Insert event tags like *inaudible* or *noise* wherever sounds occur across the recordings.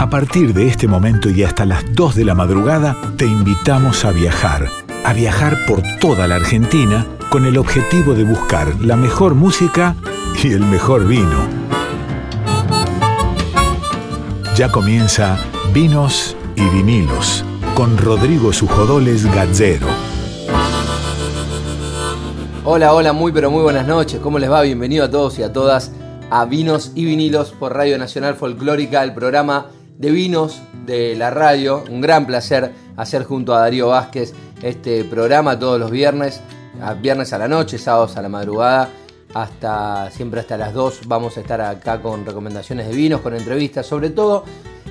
A partir de este momento y hasta las 2 de la madrugada, te invitamos a viajar. A viajar por toda la Argentina con el objetivo de buscar la mejor música y el mejor vino. Ya comienza Vinos y Vinilos con Rodrigo Sujodoles Gazzero. Hola, hola, muy pero muy buenas noches. ¿Cómo les va? Bienvenido a todos y a todas a Vinos y Vinilos por Radio Nacional Folclórica, el programa de vinos de la radio. Un gran placer hacer junto a Darío Vázquez este programa todos los viernes, viernes a la noche, sábados a la madrugada, hasta siempre hasta las 2 vamos a estar acá con recomendaciones de vinos, con entrevistas, sobre todo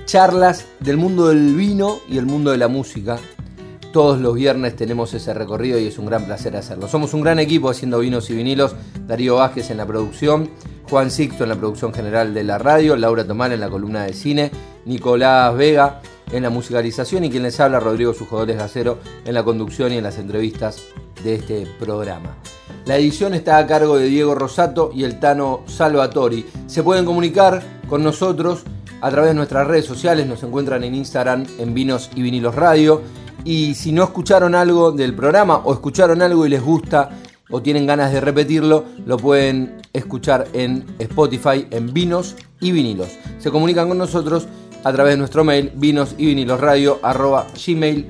charlas del mundo del vino y el mundo de la música. Todos los viernes tenemos ese recorrido y es un gran placer hacerlo. Somos un gran equipo haciendo vinos y vinilos. Darío Vázquez en la producción, Juan Sixto en la producción general de la radio, Laura Tomán en la columna de cine, Nicolás Vega en la musicalización y quien les habla, Rodrigo Sujodores Gacero, en la conducción y en las entrevistas de este programa. La edición está a cargo de Diego Rosato y el Tano Salvatori. Se pueden comunicar con nosotros a través de nuestras redes sociales, nos encuentran en Instagram en Vinos y Vinilos Radio. Y si no escucharon algo del programa o escucharon algo y les gusta o tienen ganas de repetirlo, lo pueden escuchar en Spotify en Vinos y Vinilos. Se comunican con nosotros a través de nuestro mail vinos y gmail.com.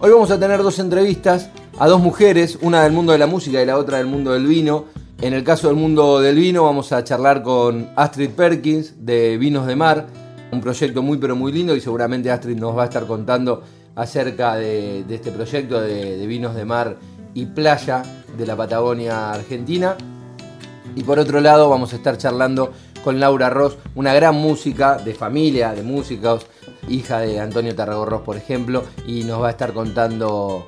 Hoy vamos a tener dos entrevistas a dos mujeres, una del mundo de la música y la otra del mundo del vino. En el caso del mundo del vino vamos a charlar con Astrid Perkins de Vinos de Mar, un proyecto muy pero muy lindo y seguramente Astrid nos va a estar contando acerca de, este proyecto de vinos de mar y playa de la Patagonia Argentina. Y por otro lado vamos a estar charlando con Laura Ross, una gran música de familia, de músicos, hija de Antonio Tarragorros, por ejemplo, y nos va a estar contando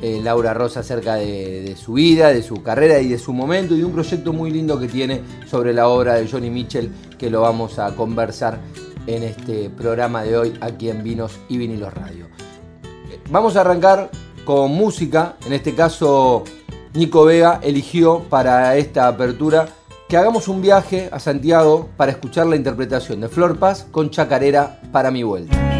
eh, Laura Ross acerca de, su vida, de su carrera y de su momento, y de un proyecto muy lindo que tiene sobre la obra de Johnny Mitchell, que lo vamos a conversar en este programa de hoy aquí en Vinos y Vinilos Radio. Vamos a arrancar con música, en este caso Nico Vega eligió para esta apertura que hagamos un viaje a Santiago para escuchar la interpretación de Flor Paz con Chacarera para mi vuelta.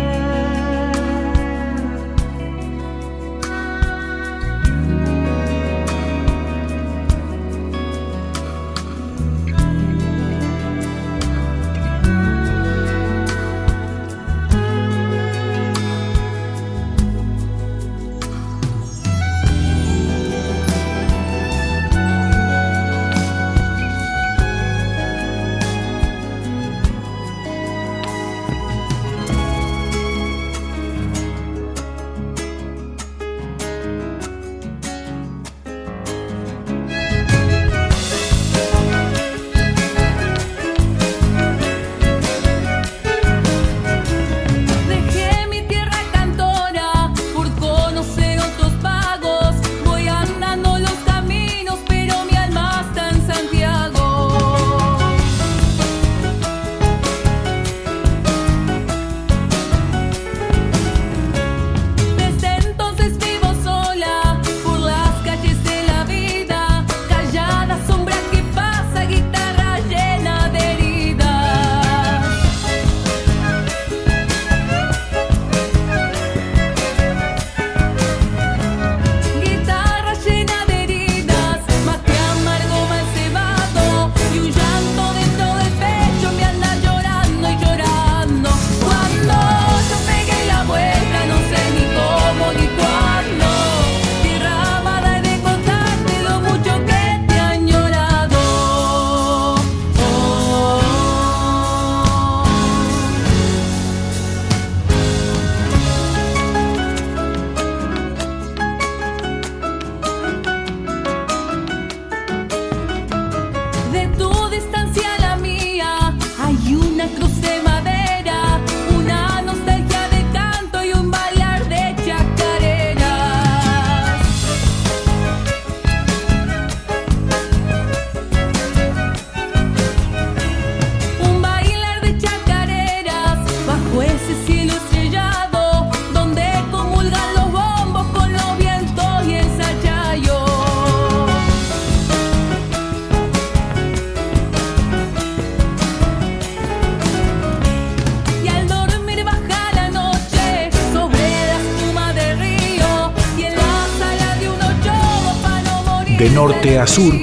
Norte a sur,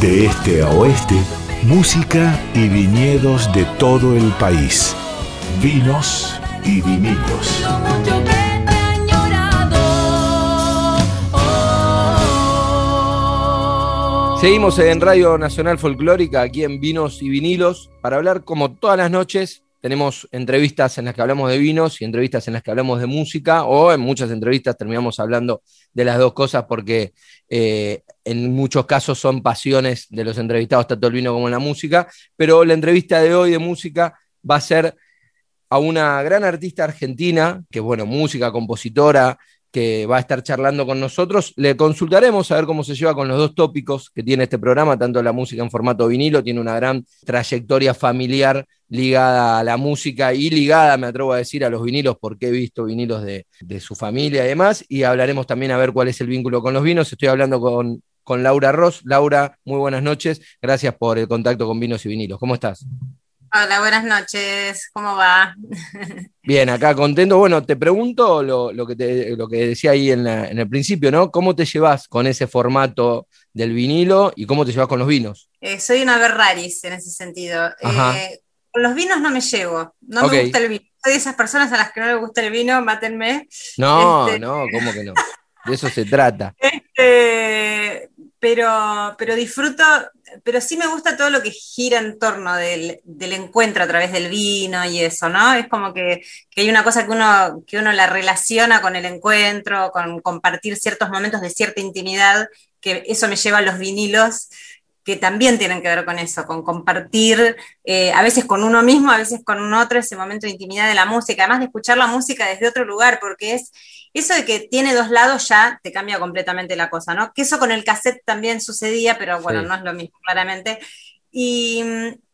de este a oeste, música y viñedos de todo el país. Vinos y vinilos. Seguimos en Radio Nacional Folclórica, aquí en Vinos y Vinilos, para hablar como todas las noches. Tenemos entrevistas en las que hablamos de vinos y entrevistas en las que hablamos de música, o en muchas entrevistas terminamos hablando de las dos cosas porque eh, en muchos casos son pasiones de los entrevistados, tanto el vino como la música. Pero la entrevista de hoy de música va a ser a una gran artista argentina, que bueno, música, compositora, que va a estar charlando con nosotros. Le consultaremos a ver cómo se lleva con los dos tópicos que tiene este programa, tanto la música en formato vinilo, tiene una gran trayectoria familiar ligada a la música y ligada, me atrevo a decir, a los vinilos, porque he visto vinilos de, su familia y demás, y hablaremos también a ver cuál es el vínculo con los vinos. Estoy hablando con, con Laura Ross. Laura, muy buenas noches. Gracias por el contacto con vinos y vinilos. ¿Cómo estás? Hola, buenas noches, ¿cómo va? *laughs* Bien, acá contento. Bueno, te pregunto lo, que, lo que decía ahí en, el principio, ¿no? ¿Cómo te llevas con ese formato del vinilo y cómo te llevas con los vinos? Eh, soy una berraris en ese sentido. Eh, con los vinos no me llevo, no me gusta el vino. Soy de esas personas a las que no les gusta el vino, mátenme. No, este, no, ¿cómo que no? De eso se trata. *laughs* Este, pero, pero disfruto, pero sí me gusta todo lo que gira en torno del, encuentro a través del vino y eso, ¿no? Es como que, hay una cosa que uno, que uno la relaciona con el encuentro, con compartir ciertos momentos de cierta intimidad, que eso me lleva a los vinilos que también tienen que ver con eso, con compartir, eh, a veces con uno mismo, a veces con un otro, ese momento de intimidad de la música, además de escuchar la música desde otro lugar, porque es eso de que tiene dos lados ya te cambia completamente la cosa, ¿no? Que eso con el cassette también sucedía, pero bueno, no es lo mismo, claramente. Y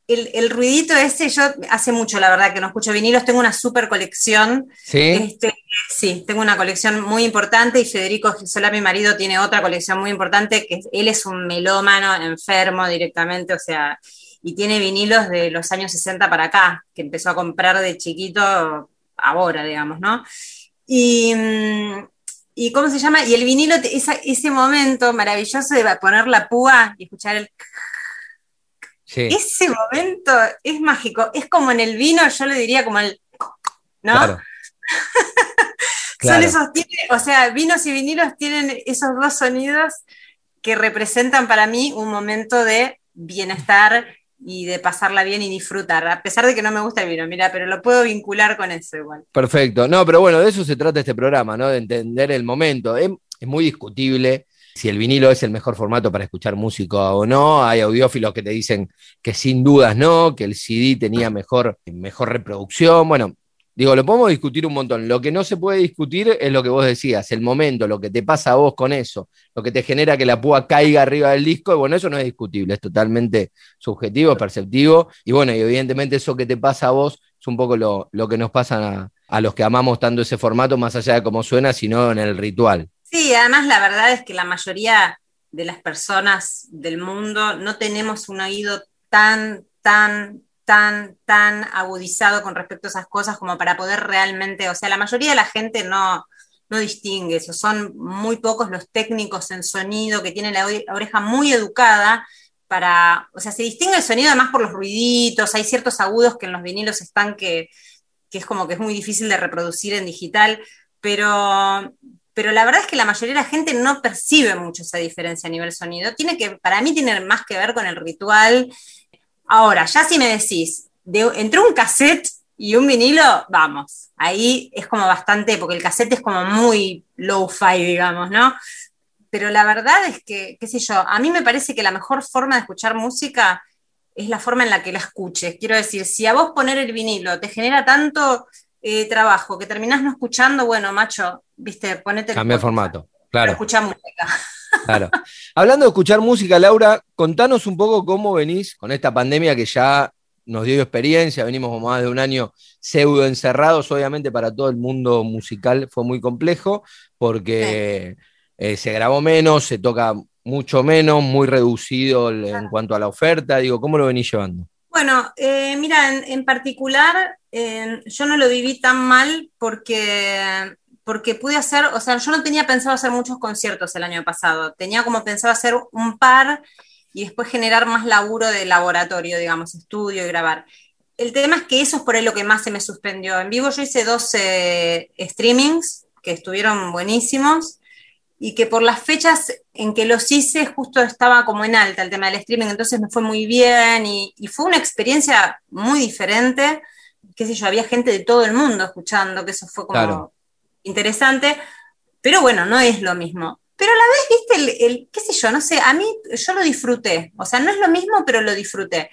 mm, el, ruidito ese, yo hace mucho, la verdad, que no escucho vinilos, tengo una super colección. Sí. Este, sí, tengo una colección muy importante y Federico Gisola, mi marido, tiene otra colección muy importante, que él es un melómano enfermo directamente, o sea, y tiene vinilos de los años 60 para acá, que empezó a comprar de chiquito ahora, digamos, ¿no? Y, mm, y ¿cómo se llama? Y el vinilo, ese momento maravilloso de poner la púa y escuchar el ese momento es mágico. Es como en el vino, yo le diría como el. ¿No? Claro. *laughs* Son esos, o sea, vinos y vinilos tienen esos dos sonidos que representan para mí un momento de bienestar y de pasarla bien y disfrutar, a pesar de que no me gusta el vino, mira, pero lo puedo vincular con eso igual. Perfecto, no, pero bueno, de eso se trata este programa, ¿no? De entender el momento. es muy discutible si el vinilo es el mejor formato para escuchar música o no. Hay audiófilos que te dicen que sin dudas no, que el CD tenía mejor, mejor reproducción. Bueno, digo, lo podemos discutir un montón. Lo que no se puede discutir es lo que vos decías, el momento, lo que te pasa a vos con eso, lo que te genera que la púa caiga arriba del disco. Y bueno, eso no es discutible, es totalmente subjetivo, perceptivo. Y bueno, y evidentemente eso que te pasa a vos es un poco lo, que nos pasa a los que amamos tanto ese formato, más allá de cómo suena, sino en el ritual. Sí, además la verdad es que la mayoría de las personas del mundo no tenemos un oído tan, tan, tan, tan agudizado con respecto a esas cosas como para poder realmente, o sea, la mayoría de la gente no, no distingue eso, son muy pocos los técnicos en sonido que tienen la oreja muy educada para, o sea, se distingue el sonido además por los ruiditos, hay ciertos agudos que en los vinilos están que, que es como que es muy difícil de reproducir en digital, pero, pero la verdad es que la mayoría de la gente no percibe mucho esa diferencia a nivel sonido. Tiene que, para mí tiene más que ver con el ritual. Ahora, ya si me decís, entre un cassette y un vinilo, vamos, ahí es como bastante, porque el cassette es como muy low-fi, digamos, ¿no? Pero la verdad es que, qué sé yo, a mí me parece que la mejor forma de escuchar música es la forma en la que la escuches. Quiero decir, si a vos poner el vinilo te genera tanto eh, trabajo que terminás no escuchando, bueno, macho, viste, ponete. Cambia el formato, claro. Escucha música. *laughs* Claro. Hablando de escuchar música, Laura, contanos un poco cómo venís con esta pandemia que ya nos dio experiencia, venimos más de un año pseudo encerrados, obviamente para todo el mundo musical fue muy complejo porque eh, se grabó menos, se toca mucho menos, muy reducido en cuanto a la oferta, digo, ¿cómo lo venís llevando? Bueno, eh, mira, en, particular yo no lo viví tan mal porque, porque pude hacer, o sea, yo no tenía pensado hacer muchos conciertos el año pasado, tenía como pensado hacer un par y después generar más laburo de laboratorio, digamos, estudio y grabar. El tema es que eso es por ahí lo que más se me suspendió. En vivo yo hice 12 streamings que estuvieron buenísimos y que por las fechas en que los hice justo estaba como en alta el tema del streaming, entonces me fue muy bien y, fue una experiencia muy diferente, qué sé yo, había gente de todo el mundo escuchando, que eso fue como interesante, pero bueno, no es lo mismo. Pero a la vez, viste, el, qué sé yo, no sé, a mí yo lo disfruté, o sea, no es lo mismo, pero lo disfruté.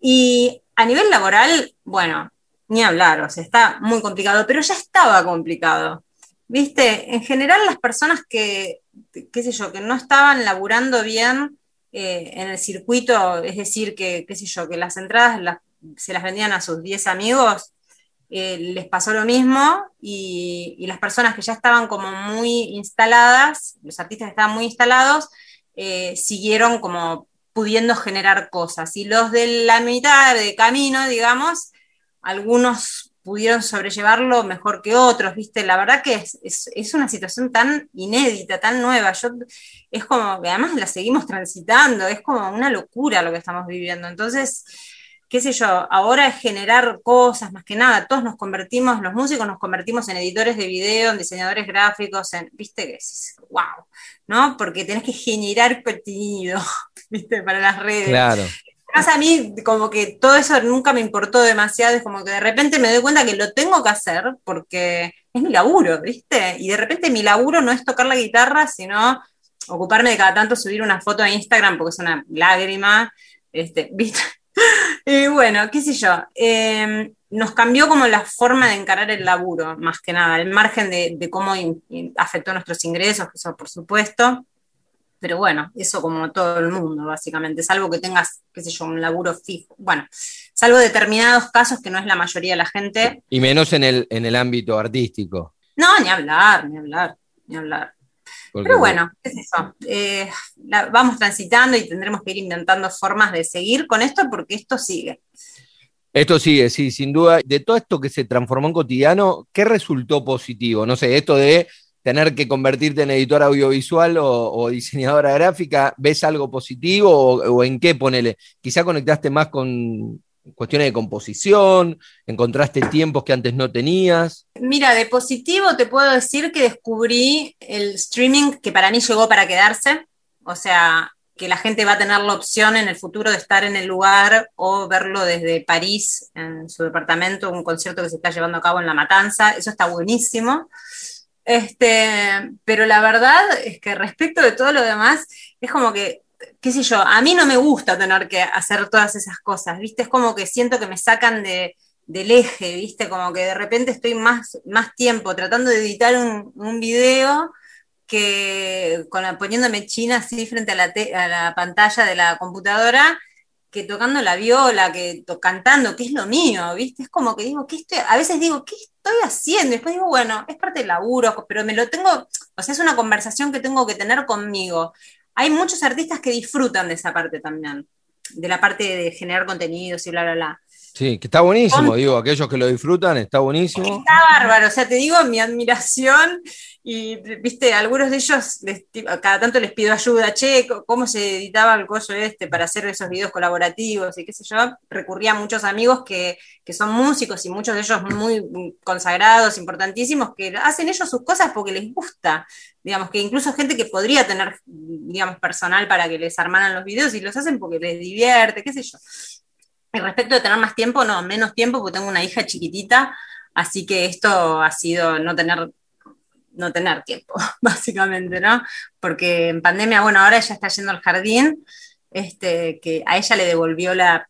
Y a nivel laboral, bueno, ni hablar, o sea, está muy complicado, pero ya estaba complicado. Viste, en general las personas que, qué sé yo, que no estaban laburando bien eh, en el circuito, es decir, que, qué sé yo, que las entradas se las vendían a sus 10 amigos, eh, les pasó lo mismo y, las personas que ya estaban como muy instaladas, los artistas que estaban muy instalados, eh, siguieron como pudiendo generar cosas. Y los de la mitad de camino, digamos, algunos pudieron sobrellevarlo mejor que otros, ¿viste? La verdad que es, una situación tan inédita, tan nueva. Yo, es como, además la seguimos transitando, es como una locura lo que estamos viviendo. Entonces, qué sé yo, ahora es generar cosas, más que nada, todos nos convertimos, los músicos nos convertimos en editores de video, en diseñadores gráficos, en, viste, que es, wow, ¿no? Porque tenés que generar contenido, *laughs* viste, para las redes. Claro. Además a mí como que todo eso nunca me importó demasiado, es como que de repente me doy cuenta que lo tengo que hacer porque es mi laburo, ¿viste? Y de repente mi laburo no es tocar la guitarra, sino ocuparme de cada tanto subir una foto a Instagram porque es una lágrima, este, *laughs* ¿viste? Y bueno, qué sé yo, em, nos cambió como la forma de encarar el laburo, más que nada, el margen de, de cómo afectó nuestros ingresos, eso por supuesto, pero bueno, eso como todo el mundo, básicamente, salvo que tengas, qué sé yo, un laburo fijo. Bueno, salvo determinados casos que no es la mayoría de la gente. Y menos en el, en el ámbito artístico. No, ni hablar, ni hablar, ni hablar. Pero bueno, es eso. Eh, vamos transitando y tendremos que ir inventando formas de seguir con esto porque esto sigue. Esto sigue, sí, sin duda. De todo esto que se transformó en cotidiano, ¿qué resultó positivo? No sé, esto de tener que convertirte en editor audiovisual o, diseñadora gráfica, ¿ves algo positivo o, en qué ponele? Quizá conectaste más con cuestiones de composición, encontraste tiempos que antes no tenías. Mira, de positivo te puedo decir que descubrí el streaming que para mí llegó para quedarse, o sea, que la gente va a tener la opción en el futuro de estar en el lugar o verlo desde París, en su departamento, un concierto que se está llevando a cabo en La Matanza, eso está buenísimo. Este, pero la verdad es que respecto de todo lo demás, es como que, qué sé yo, a mí no me gusta tener que hacer todas esas cosas, ¿viste? Es como que siento que me sacan de, del eje, ¿viste? Como que de repente estoy más, más tiempo tratando de editar un, un video que con poniéndome china así frente a la, a la pantalla de la computadora que tocando la viola, que cantando, que es lo mío, ¿viste? Es como que digo, ¿qué estoy? A veces digo, ¿qué estoy haciendo? Y después digo, bueno, es parte del laburo, pero me lo tengo, o sea, es una conversación que tengo que tener conmigo. Hay muchos artistas que disfrutan de esa parte también, de la parte de generar contenidos y bla, bla, bla. Sí, que está buenísimo, digo, aquellos que lo disfrutan, está buenísimo. Está bárbaro, o sea, te digo mi admiración y, viste, algunos de ellos, cada tanto les pido ayuda, che, ¿cómo se editaba el coso este para hacer esos videos colaborativos y qué sé yo? Recurría a muchos amigos que, que son músicos y muchos de ellos muy consagrados, importantísimos, que hacen ellos sus cosas porque les gusta, digamos, que incluso gente que podría tener, digamos, personal para que les armaran los videos y los hacen porque les divierte, qué sé yo. Y respecto de tener más tiempo, no, menos tiempo, porque tengo una hija chiquitita, así que esto ha sido no tener, no tener tiempo, *laughs* básicamente, ¿no? Porque en pandemia, bueno, ahora ella está yendo al jardín, este, que a ella le devolvió la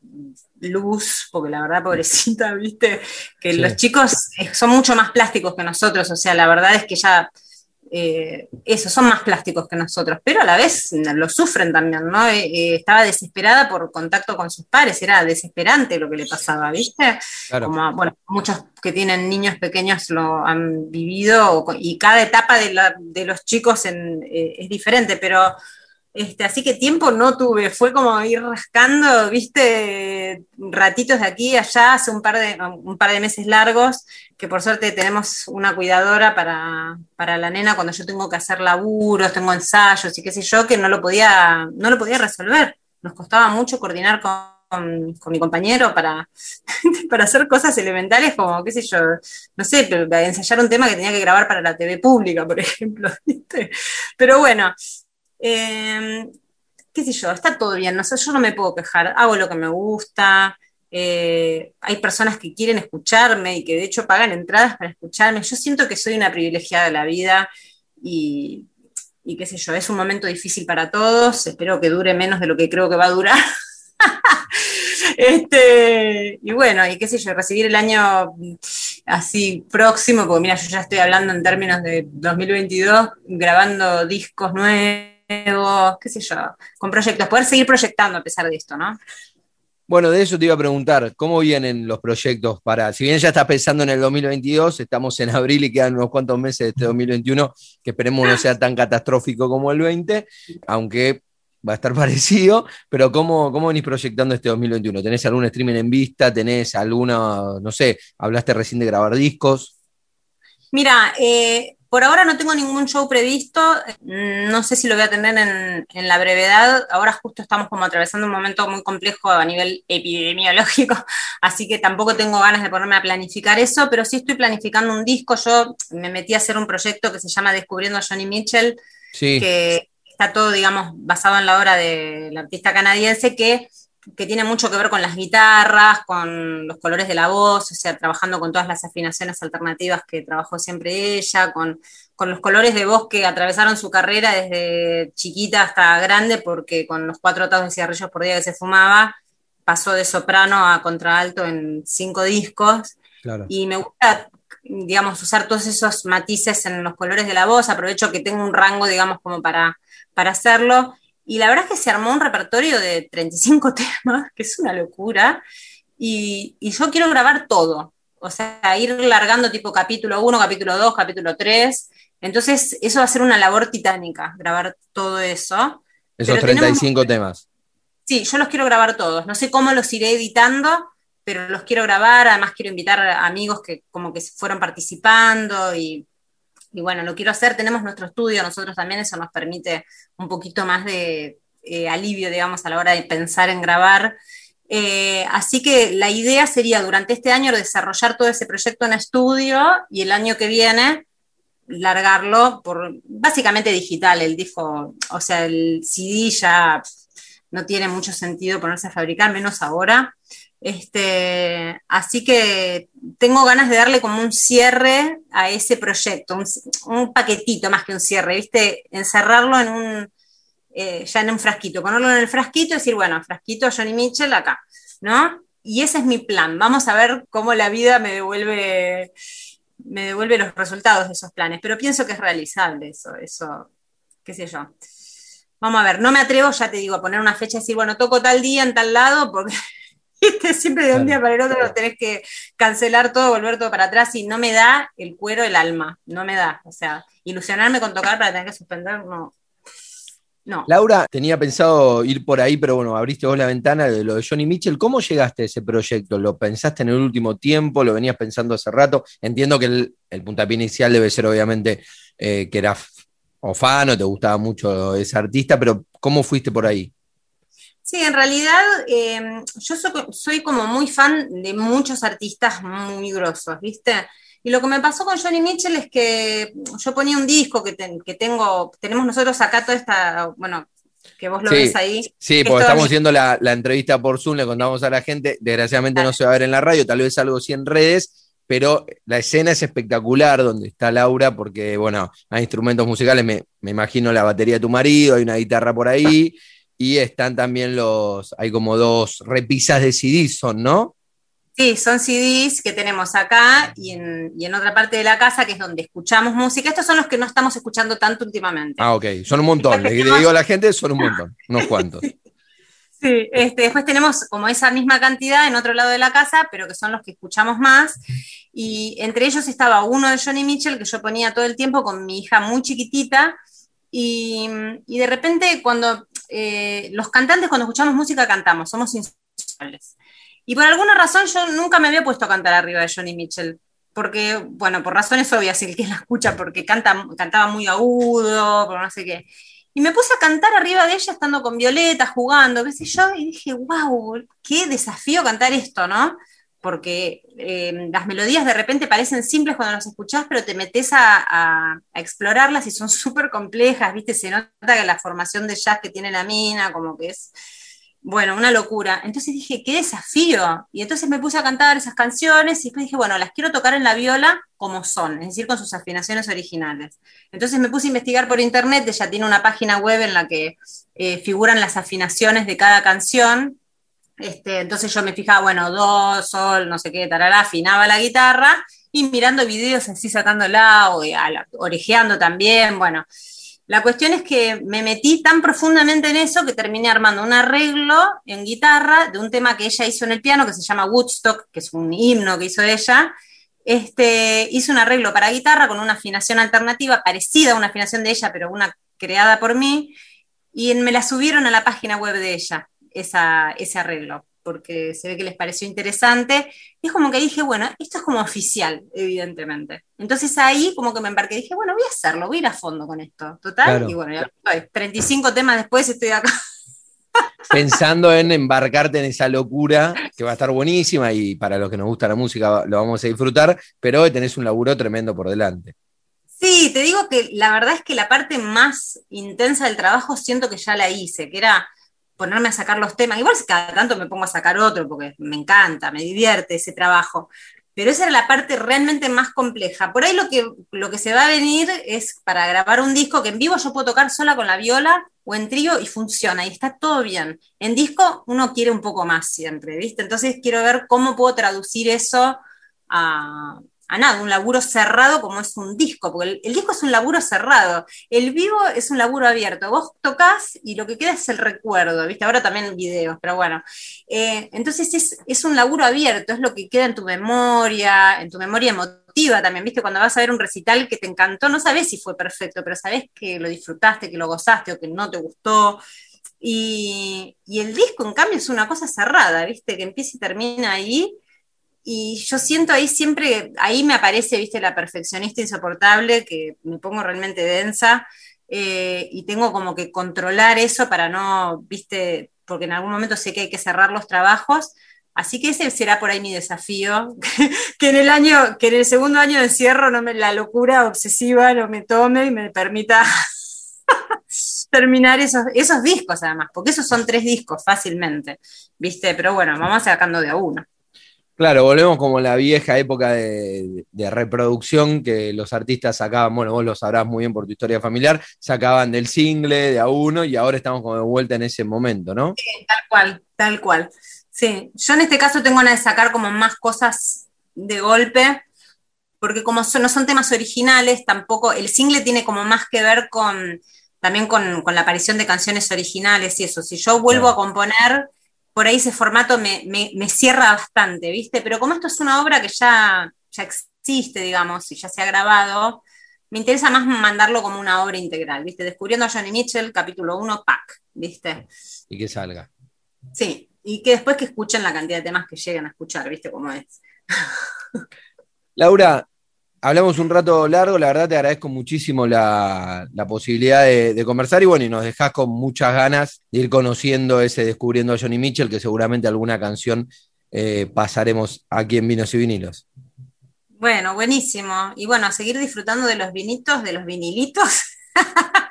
luz, porque la verdad, pobrecita, *laughs* viste, que los chicos son mucho más plásticos que nosotros, o sea, la verdad es que ya eh, eso, son más plásticos que nosotros, pero a la vez lo sufren también, ¿no? Eh, eh, estaba desesperada por contacto con sus padres, era desesperante lo que le pasaba, ¿viste? Como, bueno, muchos que tienen niños pequeños lo han vivido y cada etapa de, los chicos es diferente, pero Este, así que tiempo no tuve, fue como ir rascando, viste, ratitos de aquí y allá, hace un par de, un par de meses largos, que por suerte tenemos una cuidadora para, para la nena cuando yo tengo que hacer laburos, tengo ensayos y qué sé yo, que no lo podía, no lo podía resolver. Nos costaba mucho coordinar con, con, mi compañero para, *laughs* para hacer cosas elementales como, qué sé yo, no sé, ensayar un tema que tenía que grabar para la TV pública, por ejemplo. *laughs* ¿viste? Pero bueno, eh, qué sé yo, está todo bien, no sé, yo no me puedo quejar, hago lo que me gusta, eh, hay personas que quieren escucharme y que de hecho pagan entradas para escucharme, yo siento que soy una privilegiada de la vida y, y qué sé yo, es un momento difícil para todos, espero que dure menos de lo que creo que va a durar. *laughs* este, y bueno, y qué sé yo, recibir el año así próximo, porque mira, yo ya estoy hablando en términos de 2022, grabando discos nuevos qué sé yo, con proyectos, poder seguir proyectando a pesar de esto, ¿no? Bueno, de eso te iba a preguntar, ¿cómo vienen los proyectos para, si bien ya estás pensando en el 2022, estamos en abril y quedan unos cuantos meses de este 2021, que esperemos no sea tan catastrófico como el 20, aunque va a estar *laughs* parecido, pero ¿cómo, cómo venís proyectando este 2021? ¿Tenés algún streaming en vista? ¿Tenés alguna, no sé, hablaste recién de grabar discos? Mira, eh, por ahora no tengo ningún show previsto, no sé si lo voy a tener en, la brevedad. Ahora justo estamos como atravesando un momento muy complejo a nivel epidemiológico, *laughs* así que tampoco tengo ganas de ponerme a planificar eso, pero sí estoy planificando un disco. Yo me metí a hacer un proyecto que se llama Descubriendo a Johnny Mitchell, que está todo, digamos, basado en la obra del artista canadiense que que tiene mucho que ver con las guitarras, con los colores de la voz, o sea, trabajando con todas las afinaciones alternativas que trabajó siempre ella, con, los colores de voz que atravesaron su carrera desde chiquita hasta grande, porque con los cuatro atados de cigarrillos por día que se fumaba, pasó de soprano a contraalto en cinco discos. Y me gusta, digamos, usar todos esos matices en los colores de la voz, aprovecho que tengo un rango, digamos, como para, para hacerlo y la verdad es que se armó un repertorio de 35 *laughs* temas, que es una locura. Y, yo quiero grabar todo. O sea, ir largando tipo capítulo 1, capítulo 2, capítulo 3. Entonces, eso va a ser una labor titánica, grabar todo eso. Esos 35 temas. Sí, yo los quiero grabar todos. No sé cómo los iré editando, pero los quiero grabar. Además, quiero invitar a amigos que como que fueron participando y y bueno, lo quiero hacer, tenemos nuestro estudio, nosotros también, eso nos permite un poquito más de eh, alivio, digamos, a la hora de pensar en grabar. Eh, así que la idea sería durante este año desarrollar todo ese proyecto en estudio y el año que viene largarlo por básicamente digital, el disco, o sea, el CD ya no tiene mucho sentido ponerse a fabricar, menos ahora. Este, así que tengo ganas de darle como un cierre a ese proyecto, un, paquetito más que un cierre, ¿viste? Encerrarlo en un, eh, ya en un frasquito, ponerlo en el frasquito y decir, bueno, frasquito Johnny Mitchell acá, ¿no? Y ese es mi plan. Vamos a ver cómo la vida me devuelve, me devuelve los resultados de esos planes, pero pienso que es realizable eso, eso, qué sé yo. Vamos a ver, no me atrevo, ya te digo, a poner una fecha y decir, bueno, toco tal día en tal lado, porque Siempre de un día para el otro tenés que cancelar todo, volver todo para atrás y no me da el cuero el alma, no me da. O sea, ilusionarme con tocar para tener que suspender, no. No. Laura, tenía pensado ir por ahí, pero bueno, abriste vos la ventana de lo de Johnny Mitchell. ¿Cómo llegaste a ese proyecto? ¿Lo pensaste en el último tiempo? ¿Lo venías pensando hace rato? Entiendo que el, el puntapié inicial debe ser obviamente eh, que eras o fan o te gustaba mucho ese artista, pero ¿cómo fuiste por ahí? Sí, en realidad em, yo soy, como muy fan de muchos artistas muy grosos, ¿viste? Y lo que me pasó con Johnny Mitchell es que yo ponía un disco que, tengo, tenemos nosotros acá toda esta, bueno, que vos lo ves ahí. Sí, porque estamos haciendo la, entrevista por Zoom, le contamos a la gente, desgraciadamente no se va a ver en la radio, tal vez algo sí en redes, pero la escena es espectacular donde está Laura, porque, bueno, hay instrumentos musicales, me, me imagino la batería de tu marido, hay una guitarra por ahí. Y están también los, hay como dos repisas de CDs, ¿son, no? Sí, son CDs que tenemos acá y en, otra parte de la casa, que es donde escuchamos música. Estos son los que no estamos escuchando tanto últimamente. Ah, ok, son un montón. Le digo a la gente, son un montón, unos cuantos. *laughs* Sí, este, después tenemos como esa misma cantidad en otro lado de la casa, pero que son los que escuchamos más. Y entre ellos estaba uno de Johnny Mitchell que yo ponía todo el tiempo con mi hija muy chiquitita, Y, de repente cuando eh, los cantantes cuando escuchamos música cantamos, somos insondables. Y por alguna razón yo nunca me había puesto a cantar arriba de Johnny Mitchell, porque, bueno, por razones obvias, el que la escucha, porque canta, cantaba muy agudo, por no sé qué. Y me puse a cantar arriba de ella estando con Violeta, jugando, qué sé yo, y dije, wow, qué desafío cantar esto, ¿no? Porque eh, las melodías de repente parecen simples cuando las escuchás, pero te metes a, explorarlas y son súper complejas, ¿viste? Se nota que la formación de jazz que tiene la mina, como que es bueno, una locura. Entonces dije, qué desafío. Y entonces me puse a cantar esas canciones y después dije, bueno, las quiero tocar en la viola como son, es decir, con sus afinaciones originales. Entonces me puse a investigar por internet, ella tiene una página web en la que eh, figuran las afinaciones de cada canción. Este, entonces yo me fijaba, bueno, do, sol, no sé qué, tarará, afinaba la guitarra y mirando videos así sacándola o orejeando también, bueno. La cuestión es que me metí tan profundamente en eso que terminé armando un arreglo en guitarra de un tema que ella hizo en el piano que se llama Woodstock, que es un himno que hizo ella. Este, hice un arreglo para guitarra con una afinación alternativa parecida a una afinación de ella, pero una creada por mí, y me la subieron a la página web de ella, ese arreglo porque se ve que les pareció interesante. Y es como que dije, bueno, esto es como oficial, evidentemente. Entonces ahí como que me embarqué, dije, bueno, voy a hacerlo, voy a ir a fondo con esto, total. y bueno, ya estoy. 35 temas después estoy acá. *laughs* Pensando en embarcarte en esa locura que va a estar buenísima y para los que nos gusta la música lo vamos a disfrutar, pero hoy tenés un laburo tremendo por delante. Sí, te digo que la verdad es que la parte más intensa del trabajo siento que ya la hice, que era ponerme a sacar los temas. Igual cada tanto me pongo a sacar otro porque me encanta, me divierte ese trabajo. Pero esa era la parte realmente más compleja. Por ahí lo que, lo que se va a venir es para grabar un disco que en vivo yo puedo tocar sola con la viola o en trío y funciona y está todo bien. En disco uno quiere un poco más siempre, ¿viste? Entonces quiero ver cómo puedo traducir eso a, a nada, un laburo cerrado como es un disco, porque el, disco es un laburo cerrado, el vivo es un laburo abierto, vos tocas y lo que queda es el recuerdo, ¿viste? Ahora también videos, pero bueno. Eh, entonces es, es, un laburo abierto, es lo que queda en tu memoria, en tu memoria emotiva también, ¿viste? Cuando vas a ver un recital que te encantó, no sabes si fue perfecto, pero sabes que lo disfrutaste, que lo gozaste o que no te gustó. Y, y el disco, en cambio, es una cosa cerrada, ¿viste? Que empieza y termina ahí y yo siento ahí siempre, ahí me aparece, viste, la perfeccionista insoportable, que me pongo realmente densa, eh, y tengo como que controlar eso para no, viste, porque en algún momento sé que hay que cerrar los trabajos, así que ese será por ahí mi desafío, *laughs* que, en el año, que en el segundo año de encierro no me, la locura obsesiva no me tome y me permita *laughs* terminar esos, esos discos además, porque esos son tres discos fácilmente, viste, pero bueno, vamos sacando de a uno. Claro, volvemos como la vieja época de, reproducción que los artistas sacaban, bueno, vos lo sabrás muy bien por tu historia familiar, sacaban del single, de a uno, y ahora estamos como de vuelta en ese momento, ¿no? Sí, tal cual, tal cual. Sí, yo en este caso tengo ganas de sacar como más cosas de golpe, porque como no son temas originales, tampoco, el single tiene como más que ver con, también con, la aparición de canciones originales y eso. Si yo vuelvo a componer por ahí ese formato me, cierra bastante, ¿viste? Pero como esto es una obra que ya, ya existe, digamos, y ya se ha grabado, me interesa más mandarlo como una obra integral, ¿viste? Descubriendo a Johnny Mitchell, capítulo 1, pack, ¿viste? Y que salga. Sí, y que después que escuchen la cantidad de temas que lleguen a escuchar, ¿viste cómo es? Laura, hablamos un rato largo, la verdad te agradezco muchísimo la, posibilidad de, conversar y bueno, y nos dejas con muchas ganas de ir conociendo ese Descubriendo a Johnny Mitchell, que seguramente alguna canción eh, pasaremos aquí en Vinos y Vinilos. Bueno, buenísimo. Y bueno, a seguir disfrutando de los vinitos, de los vinilitos. *laughs*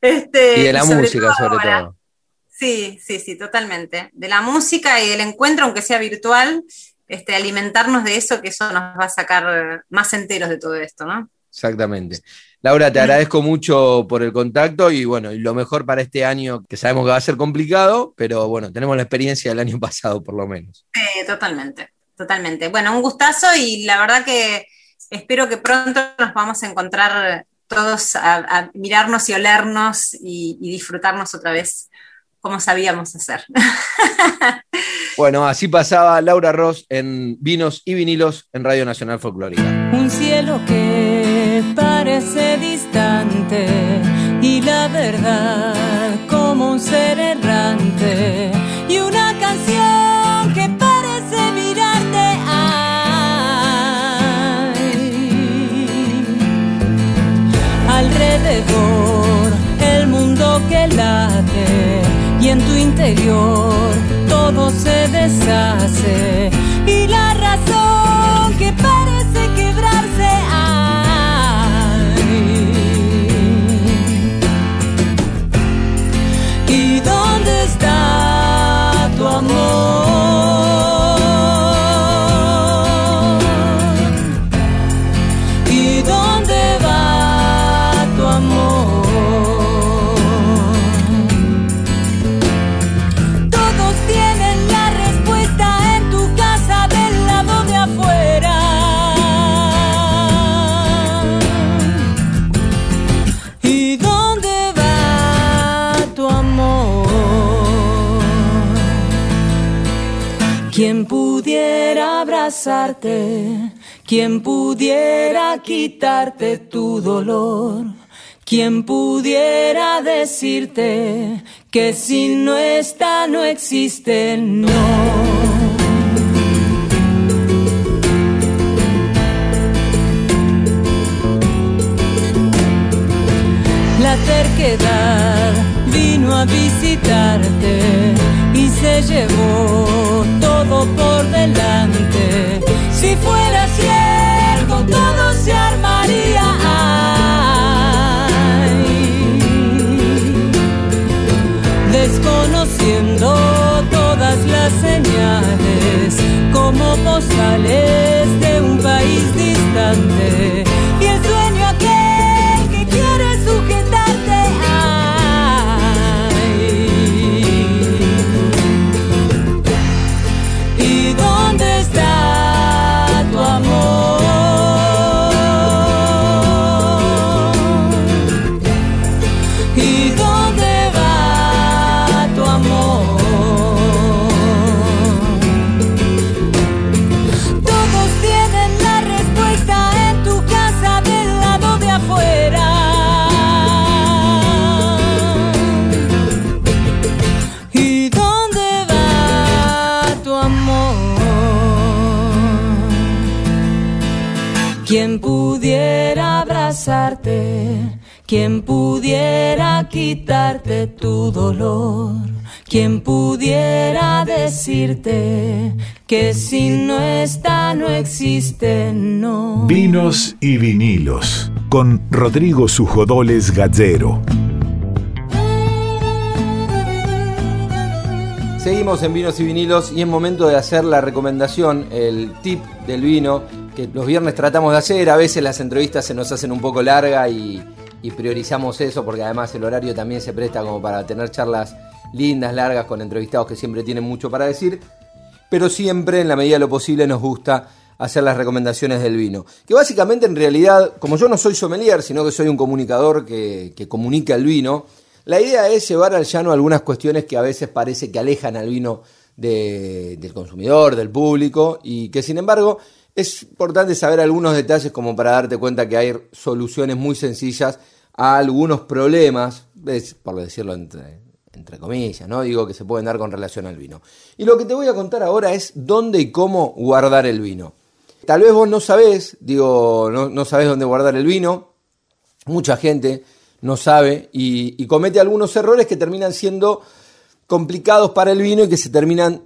Este, y de la música, sobre todo. Sí, sí, sí, totalmente. De la música y del encuentro, aunque sea virtual, este, alimentarnos de eso, que eso nos va a sacar más enteros de todo esto, ¿no? Exactamente. Laura, te agradezco mucho por el contacto y bueno, y lo mejor para este año, que sabemos que va a ser complicado, pero bueno, tenemos la experiencia del año *laughs* pasado por lo menos. Sí, totalmente, totalmente. Bueno, un gustazo y la verdad que espero que pronto nos vamos a encontrar todos a, mirarnos y olernos y disfrutarnos otra vez como sabíamos hacer. *laughs* Bueno, así pasaba Laura Ross en Vinos y Vinilos en Radio Nacional Folclórica. Un cielo que parece distante y la verdad como un ser errante y una canción que parece mirarte alrededor el mundo que late y en tu interior todo se deshace abrazarte, quien pudiera quitarte tu dolor, quien pudiera decirte que si no está no existe, no. La terquedad vino a visitarte y se llevó todo por delante. Si fuera cierto, todo se armaría. Desconociendo todas las señales, como postales de un país distante. Quien pudiera quitarte tu dolor, quien pudiera decirte que si no está no existe, no. Vinos y vinilos con Rodrigo Sujodoles Gallero. Seguimos en vinos y vinilos y es momento de hacer la recomendación, el tip del vino, que los viernes tratamos de hacer. A veces las entrevistas se nos hacen un poco largas y, y priorizamos eso porque además el horario también se presta como para tener charlas lindas, largas, con entrevistados que siempre tienen mucho para decir. Pero siempre, en la medida de lo posible, nos gusta hacer las recomendaciones del vino. Que básicamente, en realidad, como yo no soy sommelier, sino que soy un comunicador que, comunica el vino, la idea es llevar al llano algunas cuestiones que a veces parece que alejan al vino de- del consumidor, del público, y que sin embargo es importante saber algunos detalles como para darte cuenta que hay soluciones muy sencillas a algunos problemas, por decirlo entre, comillas, ¿no? Digo que se pueden dar con relación al vino. Y lo que te voy a contar ahora es dónde y cómo guardar el vino. Tal vez vos no sabés, digo, no, sabés dónde guardar el vino, mucha gente no sabe y comete algunos errores que terminan siendo complicados para el vino y que se terminan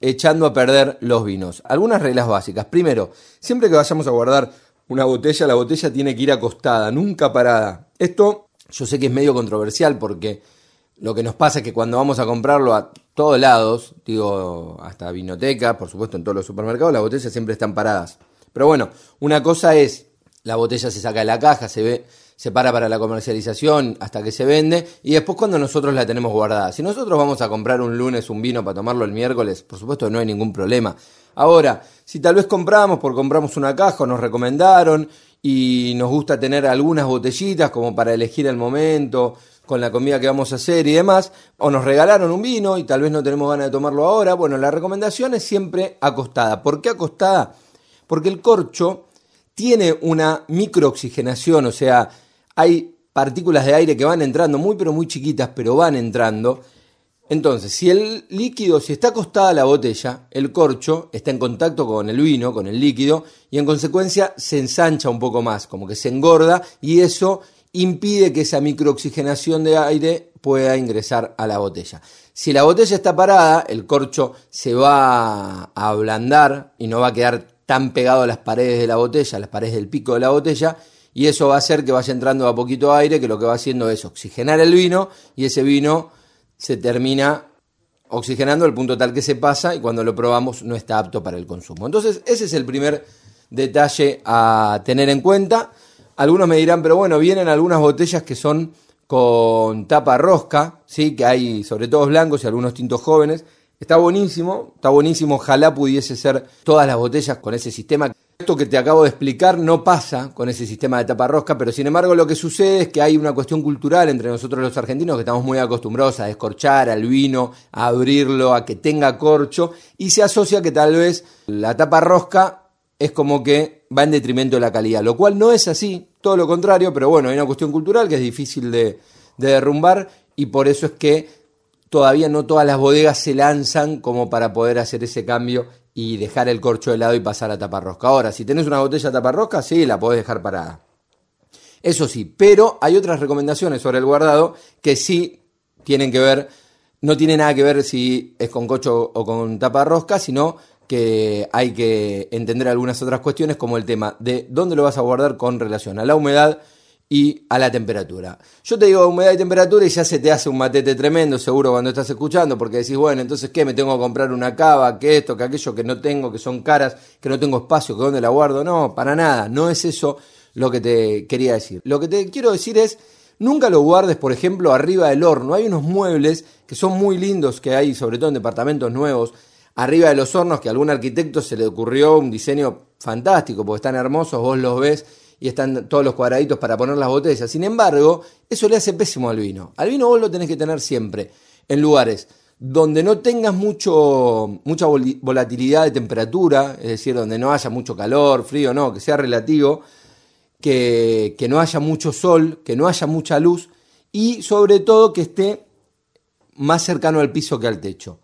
echando a perder los vinos. Algunas reglas básicas. Primero, siempre que vayamos a guardar una botella, la botella tiene que ir acostada, nunca parada. Esto yo sé que es medio controversial porque lo que nos pasa es que cuando vamos a comprarlo a todos lados, digo, hasta vinoteca, por supuesto en todos los supermercados, las botellas siempre están paradas. Pero bueno, una cosa es, la botella se saca de la caja, se ve, se para para la comercialización hasta que se vende, y después cuando nosotros la tenemos guardada. Si nosotros vamos a comprar un lunes un vino para tomarlo el miércoles, por supuesto no hay ningún problema. Ahora, si tal vez compramos, porque compramos una caja, o nos recomendaron, y nos gusta tener algunas botellitas como para elegir el momento, con la comida que vamos a hacer y demás, o nos regalaron un vino y tal vez no tenemos ganas de tomarlo ahora, bueno, la recomendación es siempre acostada. ¿Por qué acostada? Porque el corcho tiene una microoxigenación, o sea, hay partículas de aire que van entrando, muy pero muy chiquitas, pero van entrando. Entonces, si el líquido, si está acostada la botella, el corcho está en contacto con el vino, con el líquido, y en consecuencia se ensancha un poco más, como que se engorda, y eso impide que esa microoxigenación de aire pueda ingresar a la botella. Si la botella está parada, el corcho se va a ablandar y no va a quedar tan pegado a las paredes de la botella, a las paredes del pico de la botella, y eso va a hacer que vaya entrando a poquito aire, que lo que va haciendo es oxigenar el vino, y ese vino se termina oxigenando al punto tal que se pasa y cuando lo probamos no está apto para el consumo. Entonces, ese es el primer detalle a tener en cuenta. Algunos me dirán, pero bueno, vienen algunas botellas que son con tapa rosca, ¿sí? que hay sobre todo blancos y algunos tintos jóvenes. Está buenísimo, está buenísimo, ojalá pudiese ser todas las botellas con ese sistema. Esto que te acabo de explicar no pasa con ese sistema de tapa rosca, pero sin embargo lo que sucede es que hay una cuestión cultural entre nosotros los argentinos que estamos muy acostumbrados a descorchar al vino, a abrirlo, a que tenga corcho, y se asocia que tal vez la tapa rosca es como que va en detrimento de la calidad, lo cual no es así, todo lo contrario, pero bueno, hay una cuestión cultural que es difícil de, de derrumbar y por eso es que todavía no todas las bodegas se lanzan como para poder hacer ese cambio y dejar el corcho de lado y pasar a taparrosca. Ahora, si tenés una botella taparrosca, sí, la podés dejar parada. Eso sí, pero hay otras recomendaciones sobre el guardado que sí tienen que ver, no tiene nada que ver si es con cocho o con taparrosca, sino que hay que entender algunas otras cuestiones como el tema de dónde lo vas a guardar con relación a la humedad y a la temperatura. Yo te digo humedad y temperatura y ya se te hace un matete tremendo seguro cuando estás escuchando porque decís, bueno, entonces ¿qué? ¿Me tengo que comprar una cava? ¿Qué esto? ¿Qué aquello? Que no tengo, que son caras, que no tengo espacio, que dónde la guardo. No, para nada, no es eso lo que te quería decir. Lo que te quiero decir es, nunca lo guardes, por ejemplo, arriba del horno. Hay unos muebles que son muy lindos que hay, sobre todo en departamentos nuevos, arriba de los hornos que a algún arquitecto se le ocurrió un diseño fantástico, porque están hermosos, vos los ves y están todos los cuadraditos para poner las botellas. Sin embargo, eso le hace pésimo al vino. Al vino vos lo tenés que tener siempre en lugares donde no tengas mucho, mucha volatilidad de temperatura, es decir, donde no haya mucho calor, frío, no, que sea relativo, que, que no haya mucho sol, que no haya mucha luz y sobre todo que esté más cercano al piso que al techo.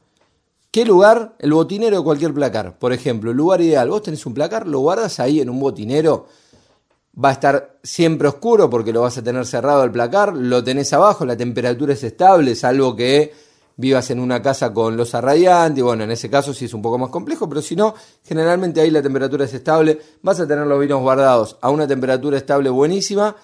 ¿Qué lugar? El botinero de cualquier placar. Por ejemplo, el lugar ideal. Vos tenés un placar, lo guardas ahí en un botinero. Va a estar siempre oscuro porque lo vas a tener cerrado el placar. Lo tenés abajo, la temperatura es estable, salvo que vivas en una casa con losa radiante. Bueno, en ese caso sí es un poco más complejo, pero si no, generalmente ahí la temperatura es estable. Vas a tener los vinos guardados a una temperatura estable buenísima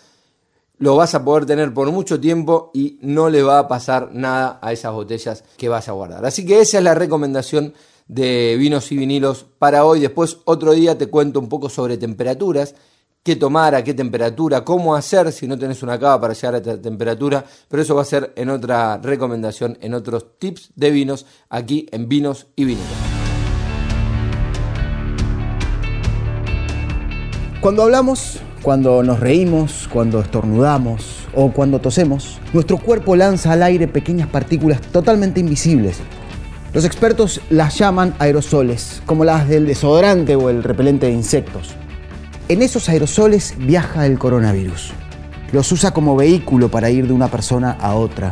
lo vas a poder tener por mucho tiempo y no le va a pasar nada a esas botellas que vas a guardar. Así que esa es la recomendación de vinos y vinilos para hoy. Después otro día te cuento un poco sobre temperaturas, qué tomar, a qué temperatura, cómo hacer si no tenés una cava para llegar a esta temperatura, pero eso va a ser en otra recomendación, en otros tips de vinos aquí en Vinos y Vinilos. Cuando hablamos cuando nos reímos, cuando estornudamos o cuando tosemos, nuestro cuerpo lanza al aire pequeñas partículas totalmente invisibles. Los expertos las llaman aerosoles, como las del desodorante o el repelente de insectos. En esos aerosoles viaja el coronavirus. Los usa como vehículo para ir de una persona a otra.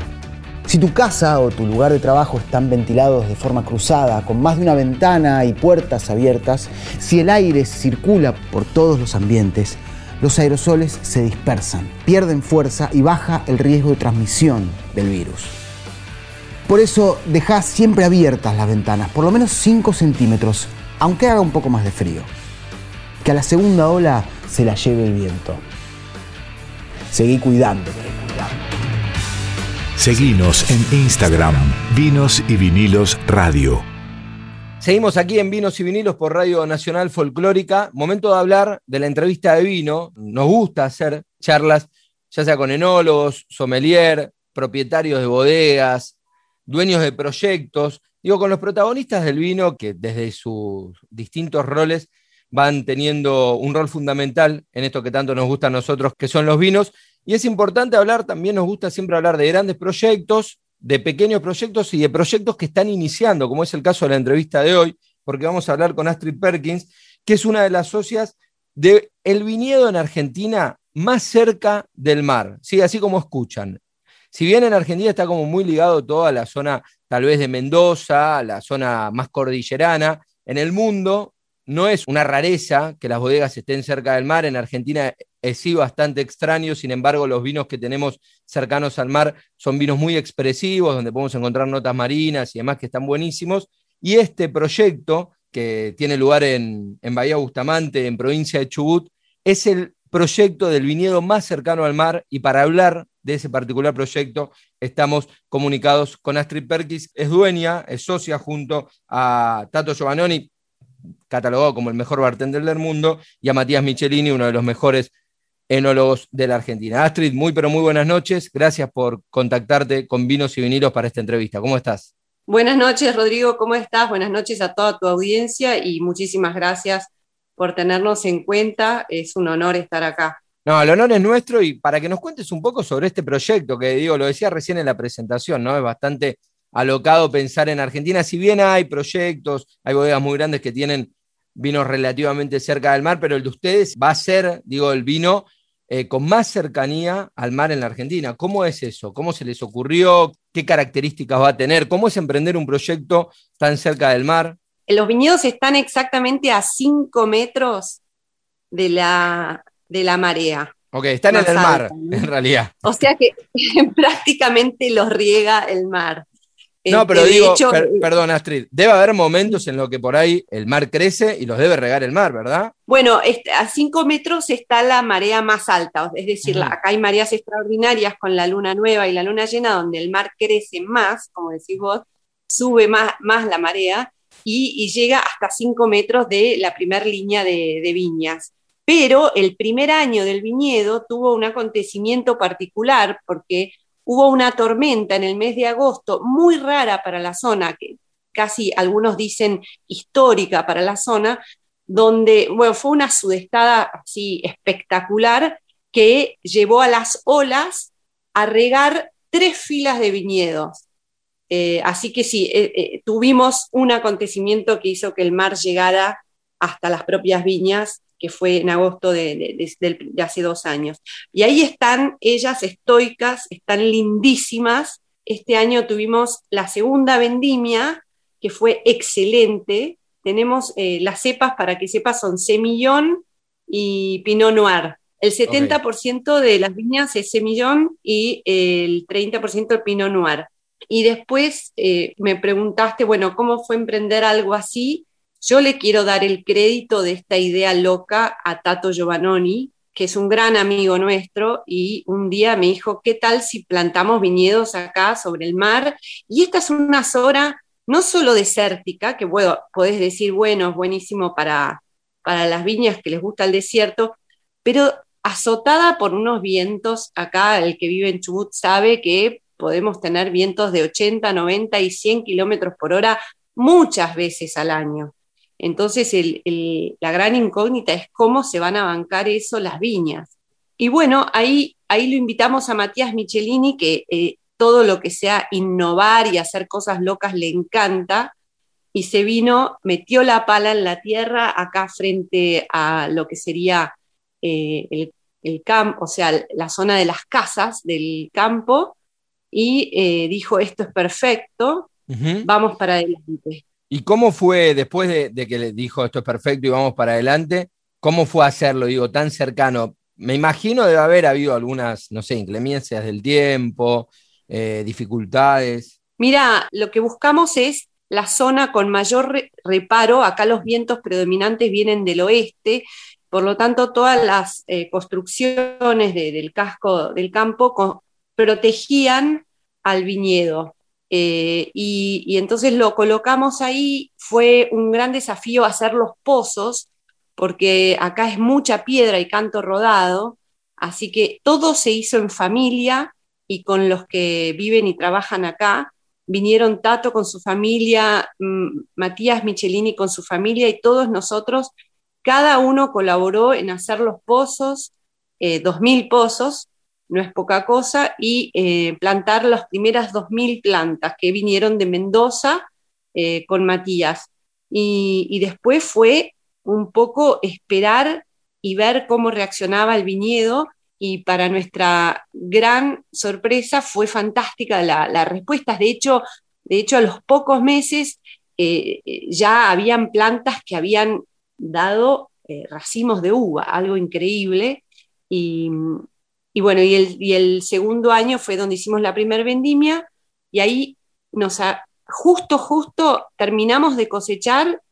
Si tu casa o tu lugar de trabajo están ventilados de forma cruzada, con más de una ventana y puertas abiertas, si el aire circula por todos los ambientes, los aerosoles se dispersan, pierden fuerza y baja el riesgo de transmisión del virus. Por eso deja siempre abiertas las ventanas, por lo menos 5 centímetros, aunque haga un poco más de frío. Que a la segunda ola se la lleve el viento. Seguí cuidándote. Seguinos en Instagram, Vinos y Vinilos Radio. Seguimos aquí en Vinos y Vinilos por Radio Nacional Folclórica. Momento de hablar de la entrevista de vino. Nos gusta hacer charlas, ya sea con enólogos, sommelier, propietarios de bodegas, dueños de proyectos, digo, con los protagonistas del vino que desde sus distintos roles van teniendo un rol fundamental en esto que tanto nos gusta a nosotros, que son los vinos. Y es importante hablar, también nos gusta siempre hablar de grandes proyectos, de pequeños proyectos y de proyectos que están iniciando, como es el caso de la entrevista de hoy, porque vamos a hablar con Astrid Perkins, que es una de las socias de el viñedo en Argentina más cerca del mar, ¿sí? así como escuchan. Si bien en Argentina está como muy ligado toda la zona tal vez de Mendoza, la zona más cordillerana, en el mundo no es una rareza que las bodegas estén cerca del mar. En Argentina es sí bastante extraño, sin embargo los vinos que tenemos cercanos al mar son vinos muy expresivos, donde podemos encontrar notas marinas y demás que están buenísimos. Y este proyecto, que tiene lugar en, en Bahía Bustamante, en provincia de Chubut, es el proyecto del viñedo más cercano al mar y para hablar de ese particular proyecto estamos comunicados con Astrid Perkis, es dueña, es socia junto a Tato Giovannoni, catalogado como el mejor bartender del mundo, y a Matías Michelini, uno de los mejores enólogos de la Argentina. Astrid, muy pero muy buenas noches, gracias por contactarte con Vinos y Vinilos para esta entrevista. ¿Cómo estás? Buenas noches, Rodrigo, ¿cómo estás? Buenas noches a toda tu audiencia y muchísimas gracias por tenernos en cuenta. Es un honor estar acá. No, el honor es nuestro y para que nos cuentes un poco sobre este proyecto, que digo, lo decía recién en la presentación, ¿no? Es bastante alocado pensar en Argentina, si bien hay proyectos, hay bodegas muy grandes que tienen vinos relativamente cerca del mar, pero el de ustedes va a ser, digo, el vino eh, con más cercanía al mar en la Argentina. ¿Cómo es eso? ¿Cómo se les ocurrió? ¿Qué características va a tener? ¿Cómo es emprender un proyecto tan cerca del mar? Los viñedos están exactamente a 5 metros de la, de la marea. Ok, están en el mar, en realidad. O sea que *laughs* prácticamente los riega el mar. No, pero digo, perdón Astrid, debe haber momentos en los que por ahí el mar crece y los debe regar el mar, ¿verdad? Bueno, a 5 metros está la marea más alta, es decir, acá hay mareas extraordinarias con la luna nueva y la luna llena, donde el mar crece más, como decís vos, sube más, más la marea y, llega hasta 5 metros de la primera línea de, de viñas. Pero el primer año del viñedo tuvo un acontecimiento particular porque hubo una tormenta en el mes de agosto muy rara para la zona, que casi algunos dicen histórica para la zona, donde, bueno, fue una sudestada así espectacular que llevó a las olas a regar tres filas de viñedos. Eh, así que sí, eh, eh, tuvimos un acontecimiento que hizo que el mar llegara hasta las propias viñas que fue en agosto de, hace dos años. Y ahí están ellas estoicas, están lindísimas. Este año tuvimos la segunda vendimia, que fue excelente. Tenemos eh, las cepas, para que sepas, son semillón y pinot noir. El 70% de las viñas es semillón y el 30% el pinot noir. Y después eh, me preguntaste, bueno, ¿cómo fue emprender algo así? Yo le quiero dar el crédito de esta idea loca a Tato Giovannoni, que es un gran amigo nuestro, y un día me dijo, ¿qué tal si plantamos viñedos acá sobre el mar? Y esta es una zona no solo desértica, que bueno, podés decir, bueno, es buenísimo para, para las viñas que les gusta el desierto, pero azotada por unos vientos, acá el que vive en Chubut sabe que podemos tener vientos de 80, 90 y 100 kilómetros por hora muchas veces al año. Entonces, la gran incógnita es cómo se van a bancar eso las viñas. Y bueno, ahí, ahí lo invitamos a Matías Michelini, que eh, todo lo que sea innovar y hacer cosas locas le encanta, y se vino, metió la pala en la tierra acá frente a lo que sería eh, el, campo, o sea, la zona de las casas del campo, y eh, dijo, esto es perfecto, vamos para adelante. ¿Y cómo fue, después de, que le dijo esto es perfecto y vamos para adelante, cómo fue hacerlo, digo, tan cercano? Me imagino debe haber habido algunas, no sé, inclemencias del tiempo, eh, dificultades. Mira, lo que buscamos es la zona con mayor reparo. Acá los vientos predominantes vienen del oeste, por lo tanto todas las eh, construcciones del casco del campo protegían al viñedo. Eh, y, entonces lo colocamos ahí, fue un gran desafío hacer los pozos, porque acá es mucha piedra y canto rodado, así que todo se hizo en familia y con los que viven y trabajan acá. Vinieron Tato con su familia, mm, Matías Michelini con su familia y todos nosotros, cada uno colaboró en hacer los pozos, eh, dos mil pozos, no es poca cosa, y eh, plantar las primeras 2.000 plantas que vinieron de Mendoza eh, con Matías. Y, después fue un poco esperar y ver cómo reaccionaba el viñedo y para nuestra gran sorpresa fue fantástica la, respuesta. De hecho, de hecho, a los pocos meses eh, ya habían plantas que habían dado racimos de uva, algo increíble. Y, bueno, y el, y el, segundo año fue donde hicimos la primera vendimia y ahí nos justo, justo terminamos de cosechar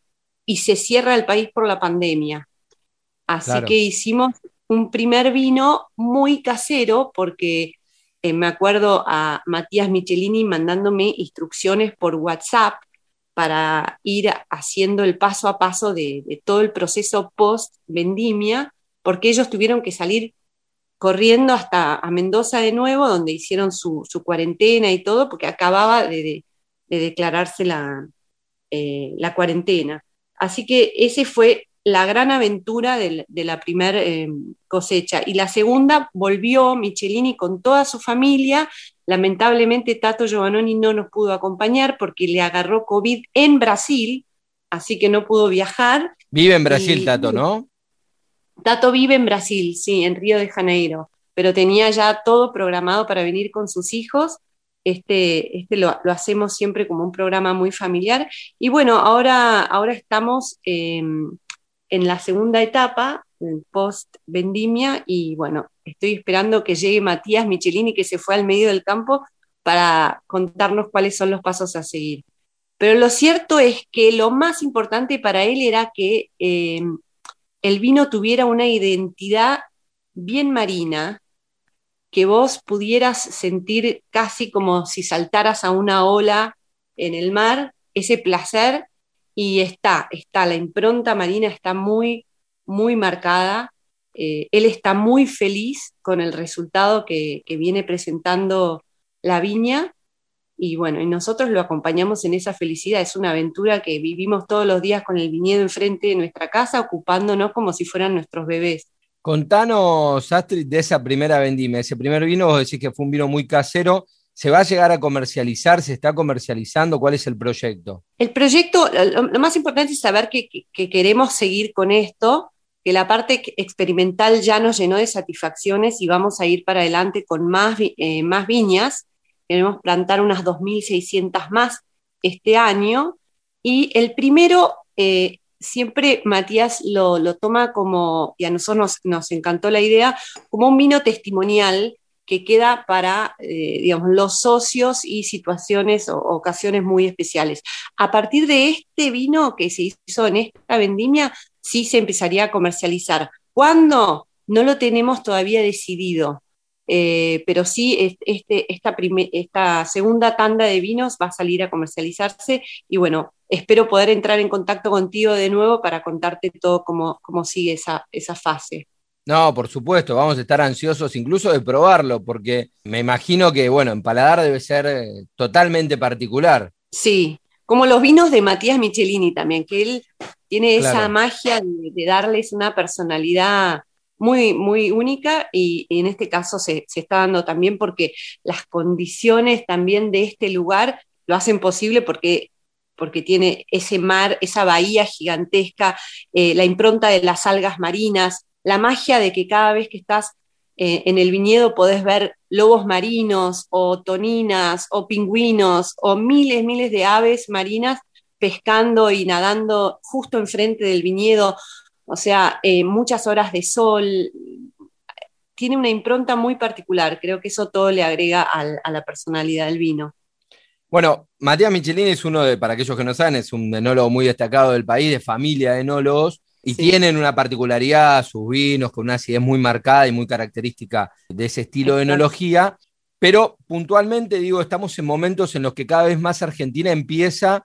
y se cierra el país por la pandemia. Así que hicimos un primer vino muy casero porque eh, me acuerdo a Matías Michelini mandándome instrucciones por WhatsApp para ir haciendo el paso a paso de, todo el proceso post vendimia, porque ellos tuvieron que salir corriendo hasta a Mendoza de nuevo, donde hicieron su, cuarentena y todo, porque acababa de, declararse la, eh, la cuarentena. Así que ese fue la gran aventura de, la primera eh, cosecha. Y la segunda volvió Michelini con toda su familia. Lamentablemente Tato Giovannoni no nos pudo acompañar porque le agarró COVID en Brasil, así que no pudo viajar. Vive en Brasil, Tato, ¿no? Tato vive en Brasil, sí, en Río de Janeiro, pero tenía ya todo programado para venir con sus hijos este, este lo, hacemos siempre como un programa muy familiar. Y bueno, ahora, ahora estamos em, en la segunda etapa, post vendimia, y bueno, estoy esperando que llegue Matías Michelini, que se fue al medio del campo, para contarnos cuáles son los pasos a seguir. Pero lo cierto es que lo más importante para él era que em, el vino tuviera una identidad bien marina, que vos pudieras sentir casi como si saltaras a una ola en el mar, ese placer, y está, está, la impronta marina está muy, muy marcada. Eh, él está muy feliz con el resultado que, viene presentando la viña y bueno, y nosotros lo acompañamos en esa felicidad. Es una aventura que vivimos todos los días con el viñedo enfrente de nuestra casa, ocupándonos como si fueran nuestros bebés. Contanos, Astrid, de esa primera vendimia. Ese primer vino, vos decís que fue un vino muy casero. ¿Se va a llegar a comercializar? ¿Se está comercializando? ¿Cuál es el proyecto? El proyecto, lo, más importante es saber que, queremos seguir con esto, que la parte experimental ya nos llenó de satisfacciones y vamos a ir para adelante con más, eh, más viñas. Queremos plantar unas 2.600 más este año. Y el primero eh, siempre Matías lo, toma como, y a nosotros nos, encantó la idea, como un vino testimonial que queda para, eh, digamos, los socios y situaciones o ocasiones muy especiales. A partir de este vino que se hizo en esta vendimia, sí se empezaría a comercializar. ¿Cuándo? No lo tenemos todavía decidido. Eh, pero sí, este, esta, esta segunda tanda de vinos va a salir a comercializarse y bueno, espero poder entrar en contacto contigo de nuevo para contarte todo cómo, cómo sigue esa, esa fase. No, por supuesto, vamos a estar ansiosos incluso de probarlo, porque me imagino que, bueno, en paladar debe ser eh, totalmente particular. Sí, como los vinos de Matías Michelini también, que él tiene esa magia de, darles una personalidad muy, muy única y, en este caso se, está dando también porque las condiciones también de este lugar lo hacen posible porque, porque tiene ese mar, esa bahía gigantesca, eh, la impronta de las algas marinas, la magia de que cada vez que estás eh, en el viñedo podés ver lobos marinos o toninas o pingüinos o miles, miles de aves marinas pescando y nadando justo enfrente del viñedo o sea, eh, muchas horas de sol, tiene una impronta muy particular, creo que eso todo le agrega a la personalidad del vino. Bueno, Matías Michelini es uno de, para aquellos que no saben, es un enólogo muy destacado del país, de familia de enólogos, y tienen una particularidad, sus vinos, con una acidez muy marcada y muy característica de ese estilo de enología. Pero puntualmente digo, estamos en momentos en los que cada vez más Argentina empieza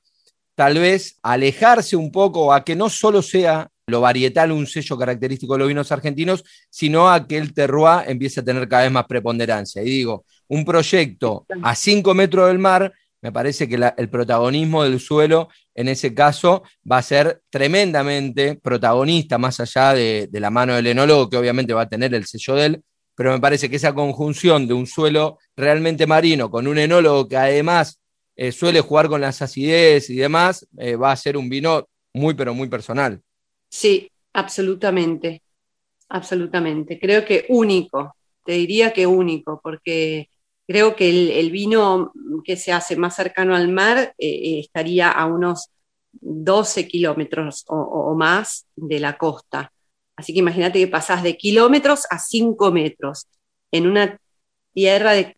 tal vez a alejarse un poco, a que no solo sea lo varietal un sello característico de los vinos argentinos, sino a que el terroir empiece a tener cada vez más preponderancia. Y digo, un proyecto a 5 metros del mar, me parece que el protagonismo del suelo en ese caso va a ser tremendamente protagonista, más allá de, la mano del enólogo, que obviamente va a tener el sello de él, pero me parece que esa conjunción de un suelo realmente marino con un enólogo que además eh, suele jugar con las acidez y demás, eh, va a ser un vino muy, pero muy personal. Sí, absolutamente. absolutamente. Creo que único, te diría que único, porque creo que el, vino que se hace más cercano al mar eh, estaría a unos 12 kilómetros o, más de la costa. Así que imagínate que pasás de kilómetros a 5 metros en una tierra de,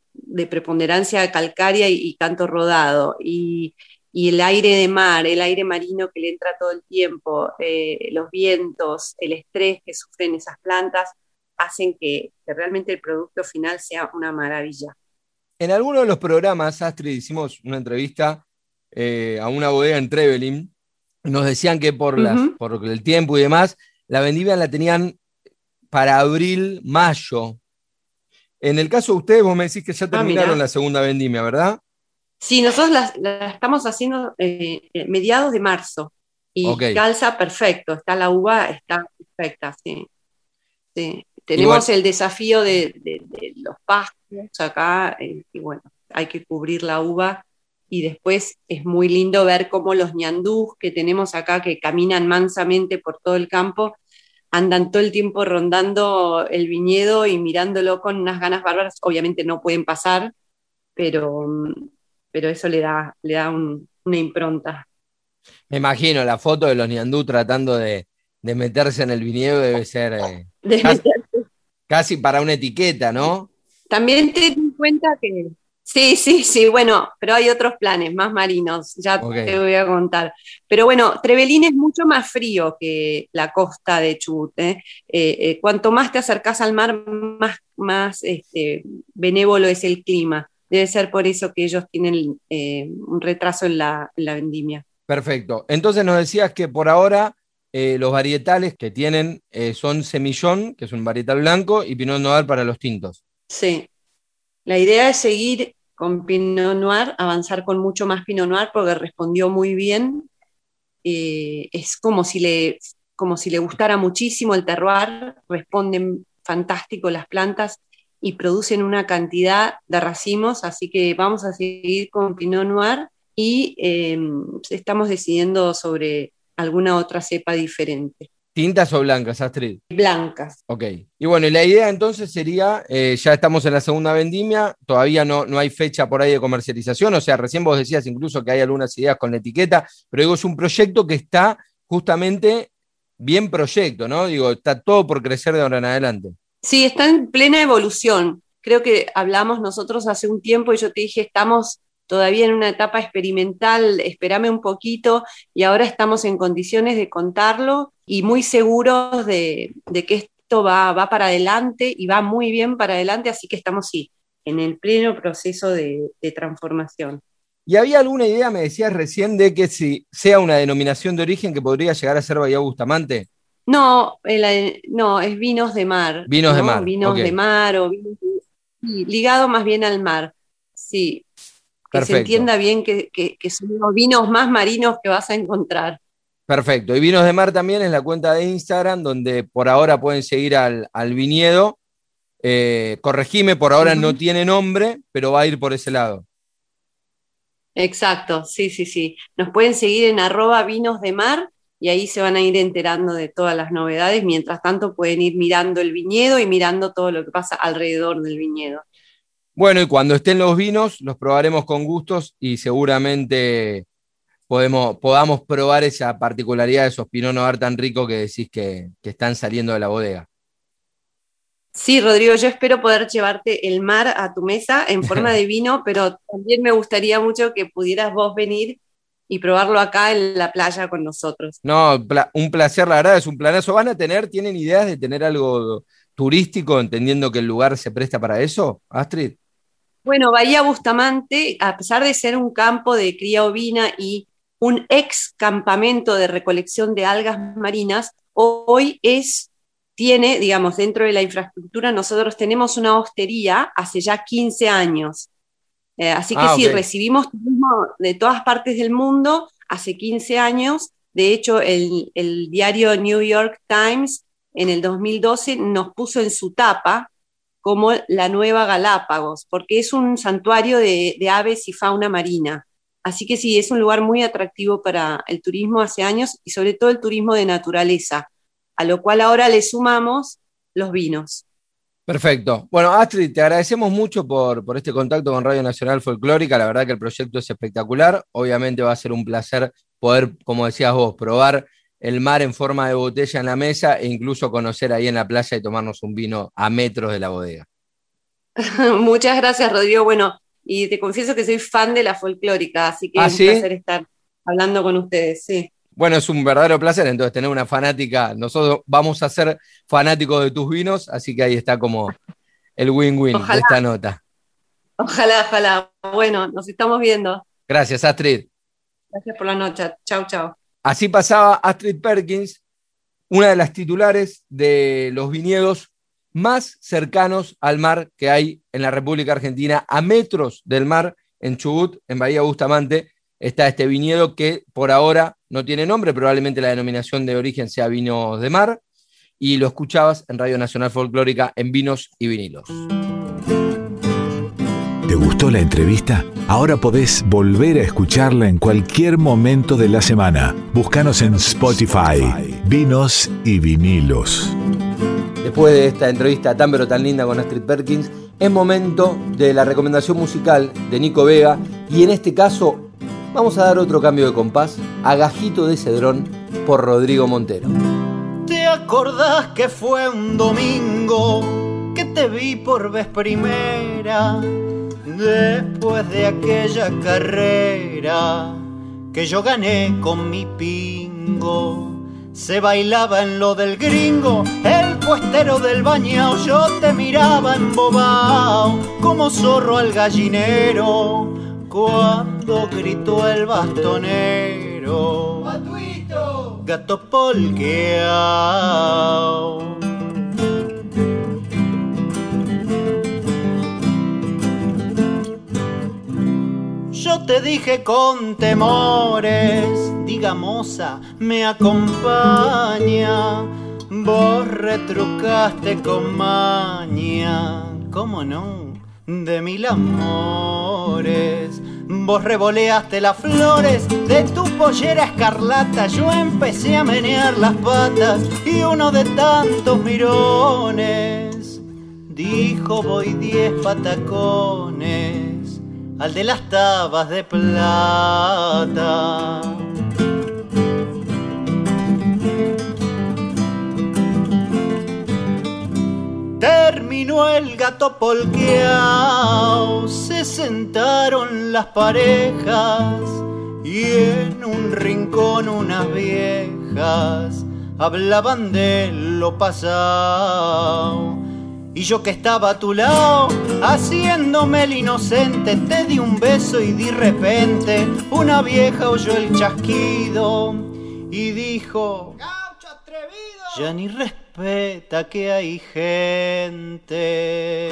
preponderancia calcárea y, canto rodado. Y, el aire de mar, el aire marino que le entra todo el tiempo, eh, los vientos, el estrés que sufren esas plantas, hacen que, realmente el producto final sea una maravilla. En alguno de los programas, Astrid, hicimos una entrevista eh, a una bodega en Trevelin. Nos decían que por, por el tiempo y demás, la vendimia la tenían para abril, mayo. En el caso de ustedes, vos me decís que ya ah, terminaron la segunda vendimia, ¿verdad? Sí, nosotros la, estamos haciendo eh, eh, mediados de marzo y calza perfecto, está la uva, está perfecta, sí. Tenemos el desafío de, los pastos acá, eh, y bueno, hay que cubrir la uva y después es muy lindo ver cómo los ñandús que tenemos acá, que caminan mansamente por todo el campo, andan todo el tiempo rondando el viñedo y mirándolo con unas ganas bárbaras. Obviamente no pueden pasar, pero, pero eso le da, le da una impronta. Me imagino la foto de los ñandú tratando de, meterse en el viñedo debe ser eh, *laughs* casi, para una etiqueta, ¿no? También ten en cuenta que Sí, sí, sí, bueno, pero hay otros planes más marinos, ya te voy a contar. Pero bueno, Trevelín es mucho más frío que la costa de Chubut. Eh, eh, cuanto más te acercas al mar, más, más este, benévolo es el clima. Debe ser por eso que ellos tienen un retraso en la, vendimia. Perfecto. Entonces nos decías que por ahora los varietales que tienen son Semillón, que es un varietal blanco, y Pinot Noir para los tintos. Sí, la idea es seguir con Pinot Noir, avanzar con mucho más Pinot Noir porque respondió muy bien. Eh, es como si, le, como si le gustara muchísimo el terroir, responden fantástico las plantas y producen una cantidad de racimos, así que vamos a seguir con Pinot Noir y eh, estamos decidiendo sobre alguna otra cepa diferente. ¿Tintas o blancas, Astrid? Blancas. Ok. Y bueno, la idea entonces sería, eh, ya estamos en la segunda vendimia, todavía no, no hay fecha por ahí de comercialización, o sea, recién vos decías incluso que hay algunas ideas con la etiqueta, pero digo, es un proyecto que está justamente bien proyecto, ¿no? Digo, está todo por crecer de ahora en adelante. Sí, está en plena evolución. Creo que hablamos nosotros hace un tiempo y yo te dije, estamos todavía en una etapa experimental, espérame un poquito y ahora estamos en condiciones de contarlo y muy seguros de, que esto va, para adelante y va muy bien para adelante, así que estamos sí, en el pleno proceso de, transformación. ¿Y había alguna idea, me decías recién, de que si sea una denominación de origen que podría llegar a ser Bahía Bustamante? No, no, es vinos de mar. Vinos de mar. Vinos de mar o vinos ligado más bien al mar. Sí, que se entienda bien que, son los vinos más marinos que vas a encontrar. Perfecto. Y Vinos de Mar también es la cuenta de Instagram, donde por ahora pueden seguir al, viñedo. Eh, corregime, por ahora no tiene nombre, pero va a ir por ese lado. Exacto, sí, sí, sí. Nos pueden seguir en arroba vinos de mar y ahí se van a ir enterando de todas las novedades. Mientras tanto, pueden ir mirando el viñedo y mirando todo lo que pasa alrededor del viñedo. Bueno, y cuando estén los vinos, los probaremos con gustos y seguramente podemos, podamos probar esa particularidad de esos Pinot Noir tan ricos que decís que, están saliendo de la bodega. Sí, Rodrigo, yo espero poder llevarte el mar a tu mesa en forma de vino, *laughs* pero también me gustaría mucho que pudieras vos venir y probarlo acá en la playa con nosotros. No, un placer, la verdad, es un planazo. ¿Van a tener, tienen ideas de tener algo turístico, entendiendo que el lugar se presta para eso, Astrid? Bueno, Bahía Bustamante, a pesar de ser un campo de cría ovina y un ex campamento de recolección de algas marinas, hoy es, tiene, digamos, dentro de la infraestructura, nosotros tenemos una hostería hace ya 15 años. Eh, así que ah, sí, recibimos turismo de todas partes del mundo hace 15 años. De hecho, el, el diario New York Times en el 2012 nos puso en su tapa como la Nueva Galápagos, porque es un santuario de, aves y fauna marina. Así que sí, es un lugar muy atractivo para el turismo hace años y sobre todo el turismo de naturaleza, a lo cual ahora le sumamos los vinos. Perfecto. Bueno, Astrid, te agradecemos mucho por, por, este contacto con Radio Nacional Folclórica. La verdad que el proyecto es espectacular. Obviamente va a ser un placer poder, como decías vos, probar el mar en forma de botella en la mesa e incluso conocer ahí en la playa y tomarnos un vino a metros de la bodega. *laughs* Muchas gracias, Rodrigo. Bueno, y te confieso que soy fan de la folclórica, así que ¿Ah, es un sí? placer estar hablando con ustedes, sí. Bueno, es un verdadero placer entonces tener una fanática. Nosotros vamos a ser fanáticos de tus vinos, así que ahí está como el win-win de esta nota. Ojalá, ojalá. Bueno, nos estamos viendo. Gracias, Astrid. Gracias por la noche. Chau, chau. Así pasaba Astrid Perkins, una de las titulares de los viñedos más cercanos al mar que hay en la República Argentina, a metros del mar, en Chubut, en Bahía Bustamante, está este viñedo que por ahora no tiene nombre, probablemente la denominación de origen sea vinos de mar, y lo escuchabas en Radio Nacional Folclórica en Vinos y Vinilos. ¿Te gustó la entrevista? Ahora podés volver a escucharla en cualquier momento de la semana. Búscanos en Spotify, Vinos y Vinilos. Después de esta entrevista tan pero tan linda con Astrid Perkins, es momento de la recomendación musical de Nico Vega y en este caso vamos a dar otro cambio de compás a Gajito de Cedrón por Rodrigo Montero. ¿Te acordás que fue un domingo que te vi por vez primera? Después de aquella carrera que yo gané con mi pingo. Se bailaba en lo del gringo, el puestero del bañao. Yo te miraba embobao como zorro al gallinero cuando gritó el bastonero. Gato polqueao. Yo te dije con temores, diga moza, me acompaña. Vos retrucaste con maña, ¿cómo no? De mil amores. Vos revoleaste las flores de tu pollera escarlata. Yo empecé a menear las patas y uno de tantos mirones dijo voy diez patacones al de las tabas de plata. Terminó el gato polqueao, se sentaron las parejas y en un rincón unas viejas hablaban de lo pasado. Y yo que estaba a tu lado, haciéndome el inocente, te di un beso y de repente una vieja oyó el chasquido y dijo, ya ni respeta que hay gente.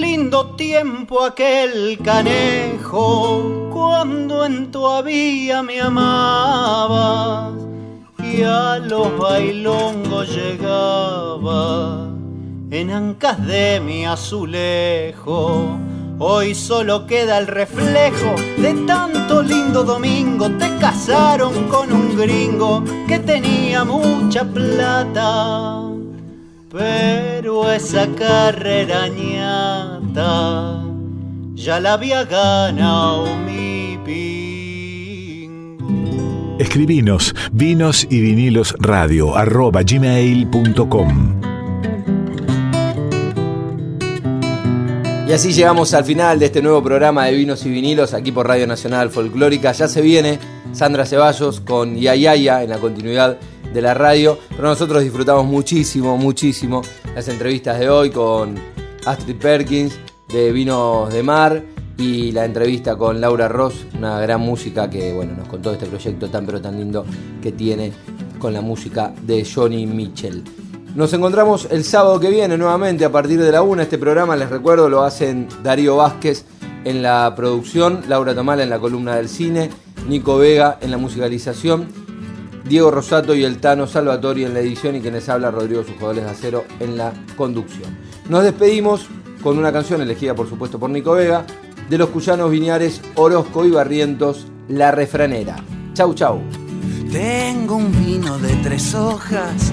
Lindo tiempo aquel canejo, cuando en tu había me amabas y a los bailongos llegaba en ancas de mi azulejo. Hoy solo queda el reflejo de tanto lindo domingo. Te casaron con un gringo que tenía mucha plata. Pero esa carrera ñata ya la había ganado mi pingo. Escribinos vinos y vinilos radio arroba gmail.com. Y así llegamos al final de este nuevo programa de Vinos y Vinilos aquí por Radio Nacional Folclórica. Ya se viene Sandra Ceballos con Yayaya en la continuidad de la radio, pero nosotros disfrutamos muchísimo, muchísimo las entrevistas de hoy con Astrid Perkins de Vinos de Mar y la entrevista con Laura Ross, una gran música que bueno, nos contó este proyecto tan pero tan lindo que tiene con la música de Johnny Mitchell. Nos encontramos el sábado que viene nuevamente a partir de la una. Este programa, les recuerdo, lo hacen Darío Vázquez en la producción, Laura Tomala en la columna del cine, Nico Vega en la musicalización, Diego Rosato y el Tano Salvatori en la edición y quienes habla Rodrigo Sujodoles de Acero en la conducción. Nos despedimos con una canción elegida por supuesto por Nico Vega, de los cuyanos viñares Orozco y Barrientos, La Refranera. Chau, chau. Tengo un vino de tres hojas,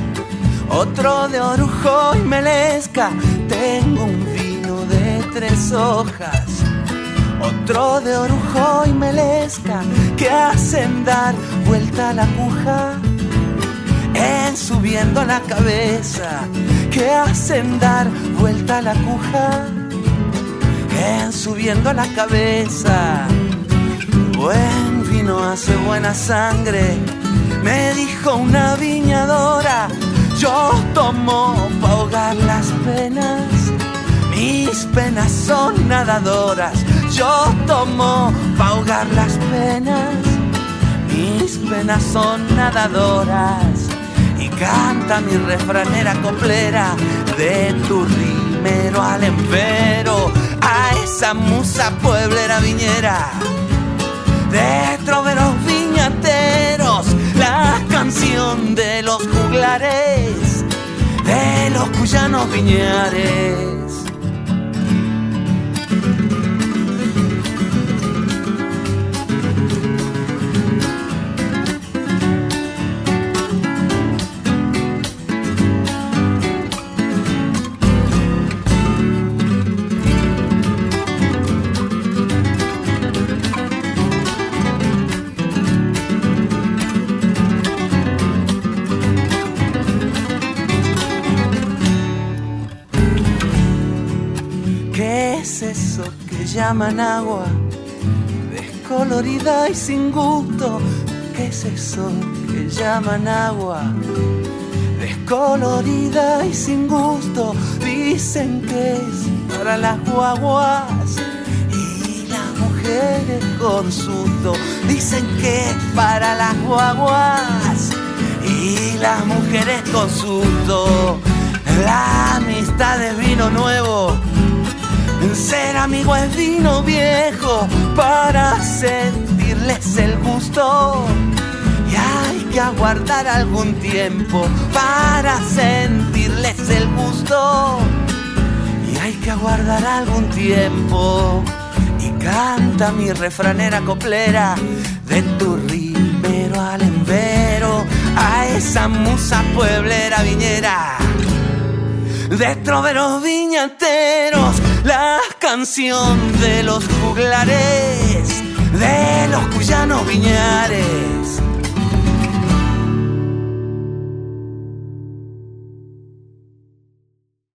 otro de orujo y melesca. Tengo un vino de tres hojas, otro de orujo y melesca que hacen dar vuelta la puja. En subiendo la cabeza que hacen dar vuelta la cuja en subiendo la cabeza buen vino hace buena sangre. Me dijo una viñadora yo tomo para ahogar las penas. Mis penas son nadadoras. Yo tomo para ahogar las penas. Mis penas son nadadoras. Y canta mi refranera coplera de tu rimero al empero. A esa musa pueblera viñera. De troveros canción de los juglares de los cuyanos viñares llaman agua, descolorida y sin gusto. ¿Qué es eso que llaman agua? Descolorida y sin gusto, dicen que es para las guaguas y las mujeres con susto. Dicen que es para las guaguas y las mujeres con susto. La amistad es vino nuevo ser amigo es vino viejo para sentirles el gusto. Y hay que aguardar algún tiempo para sentirles el gusto. Y hay que aguardar algún tiempo. Y canta mi refranera coplera de tu rimero al envero a esa musa pueblera viñera de troveros viñateros, la canción de los juglares, de los cuyanos viñares.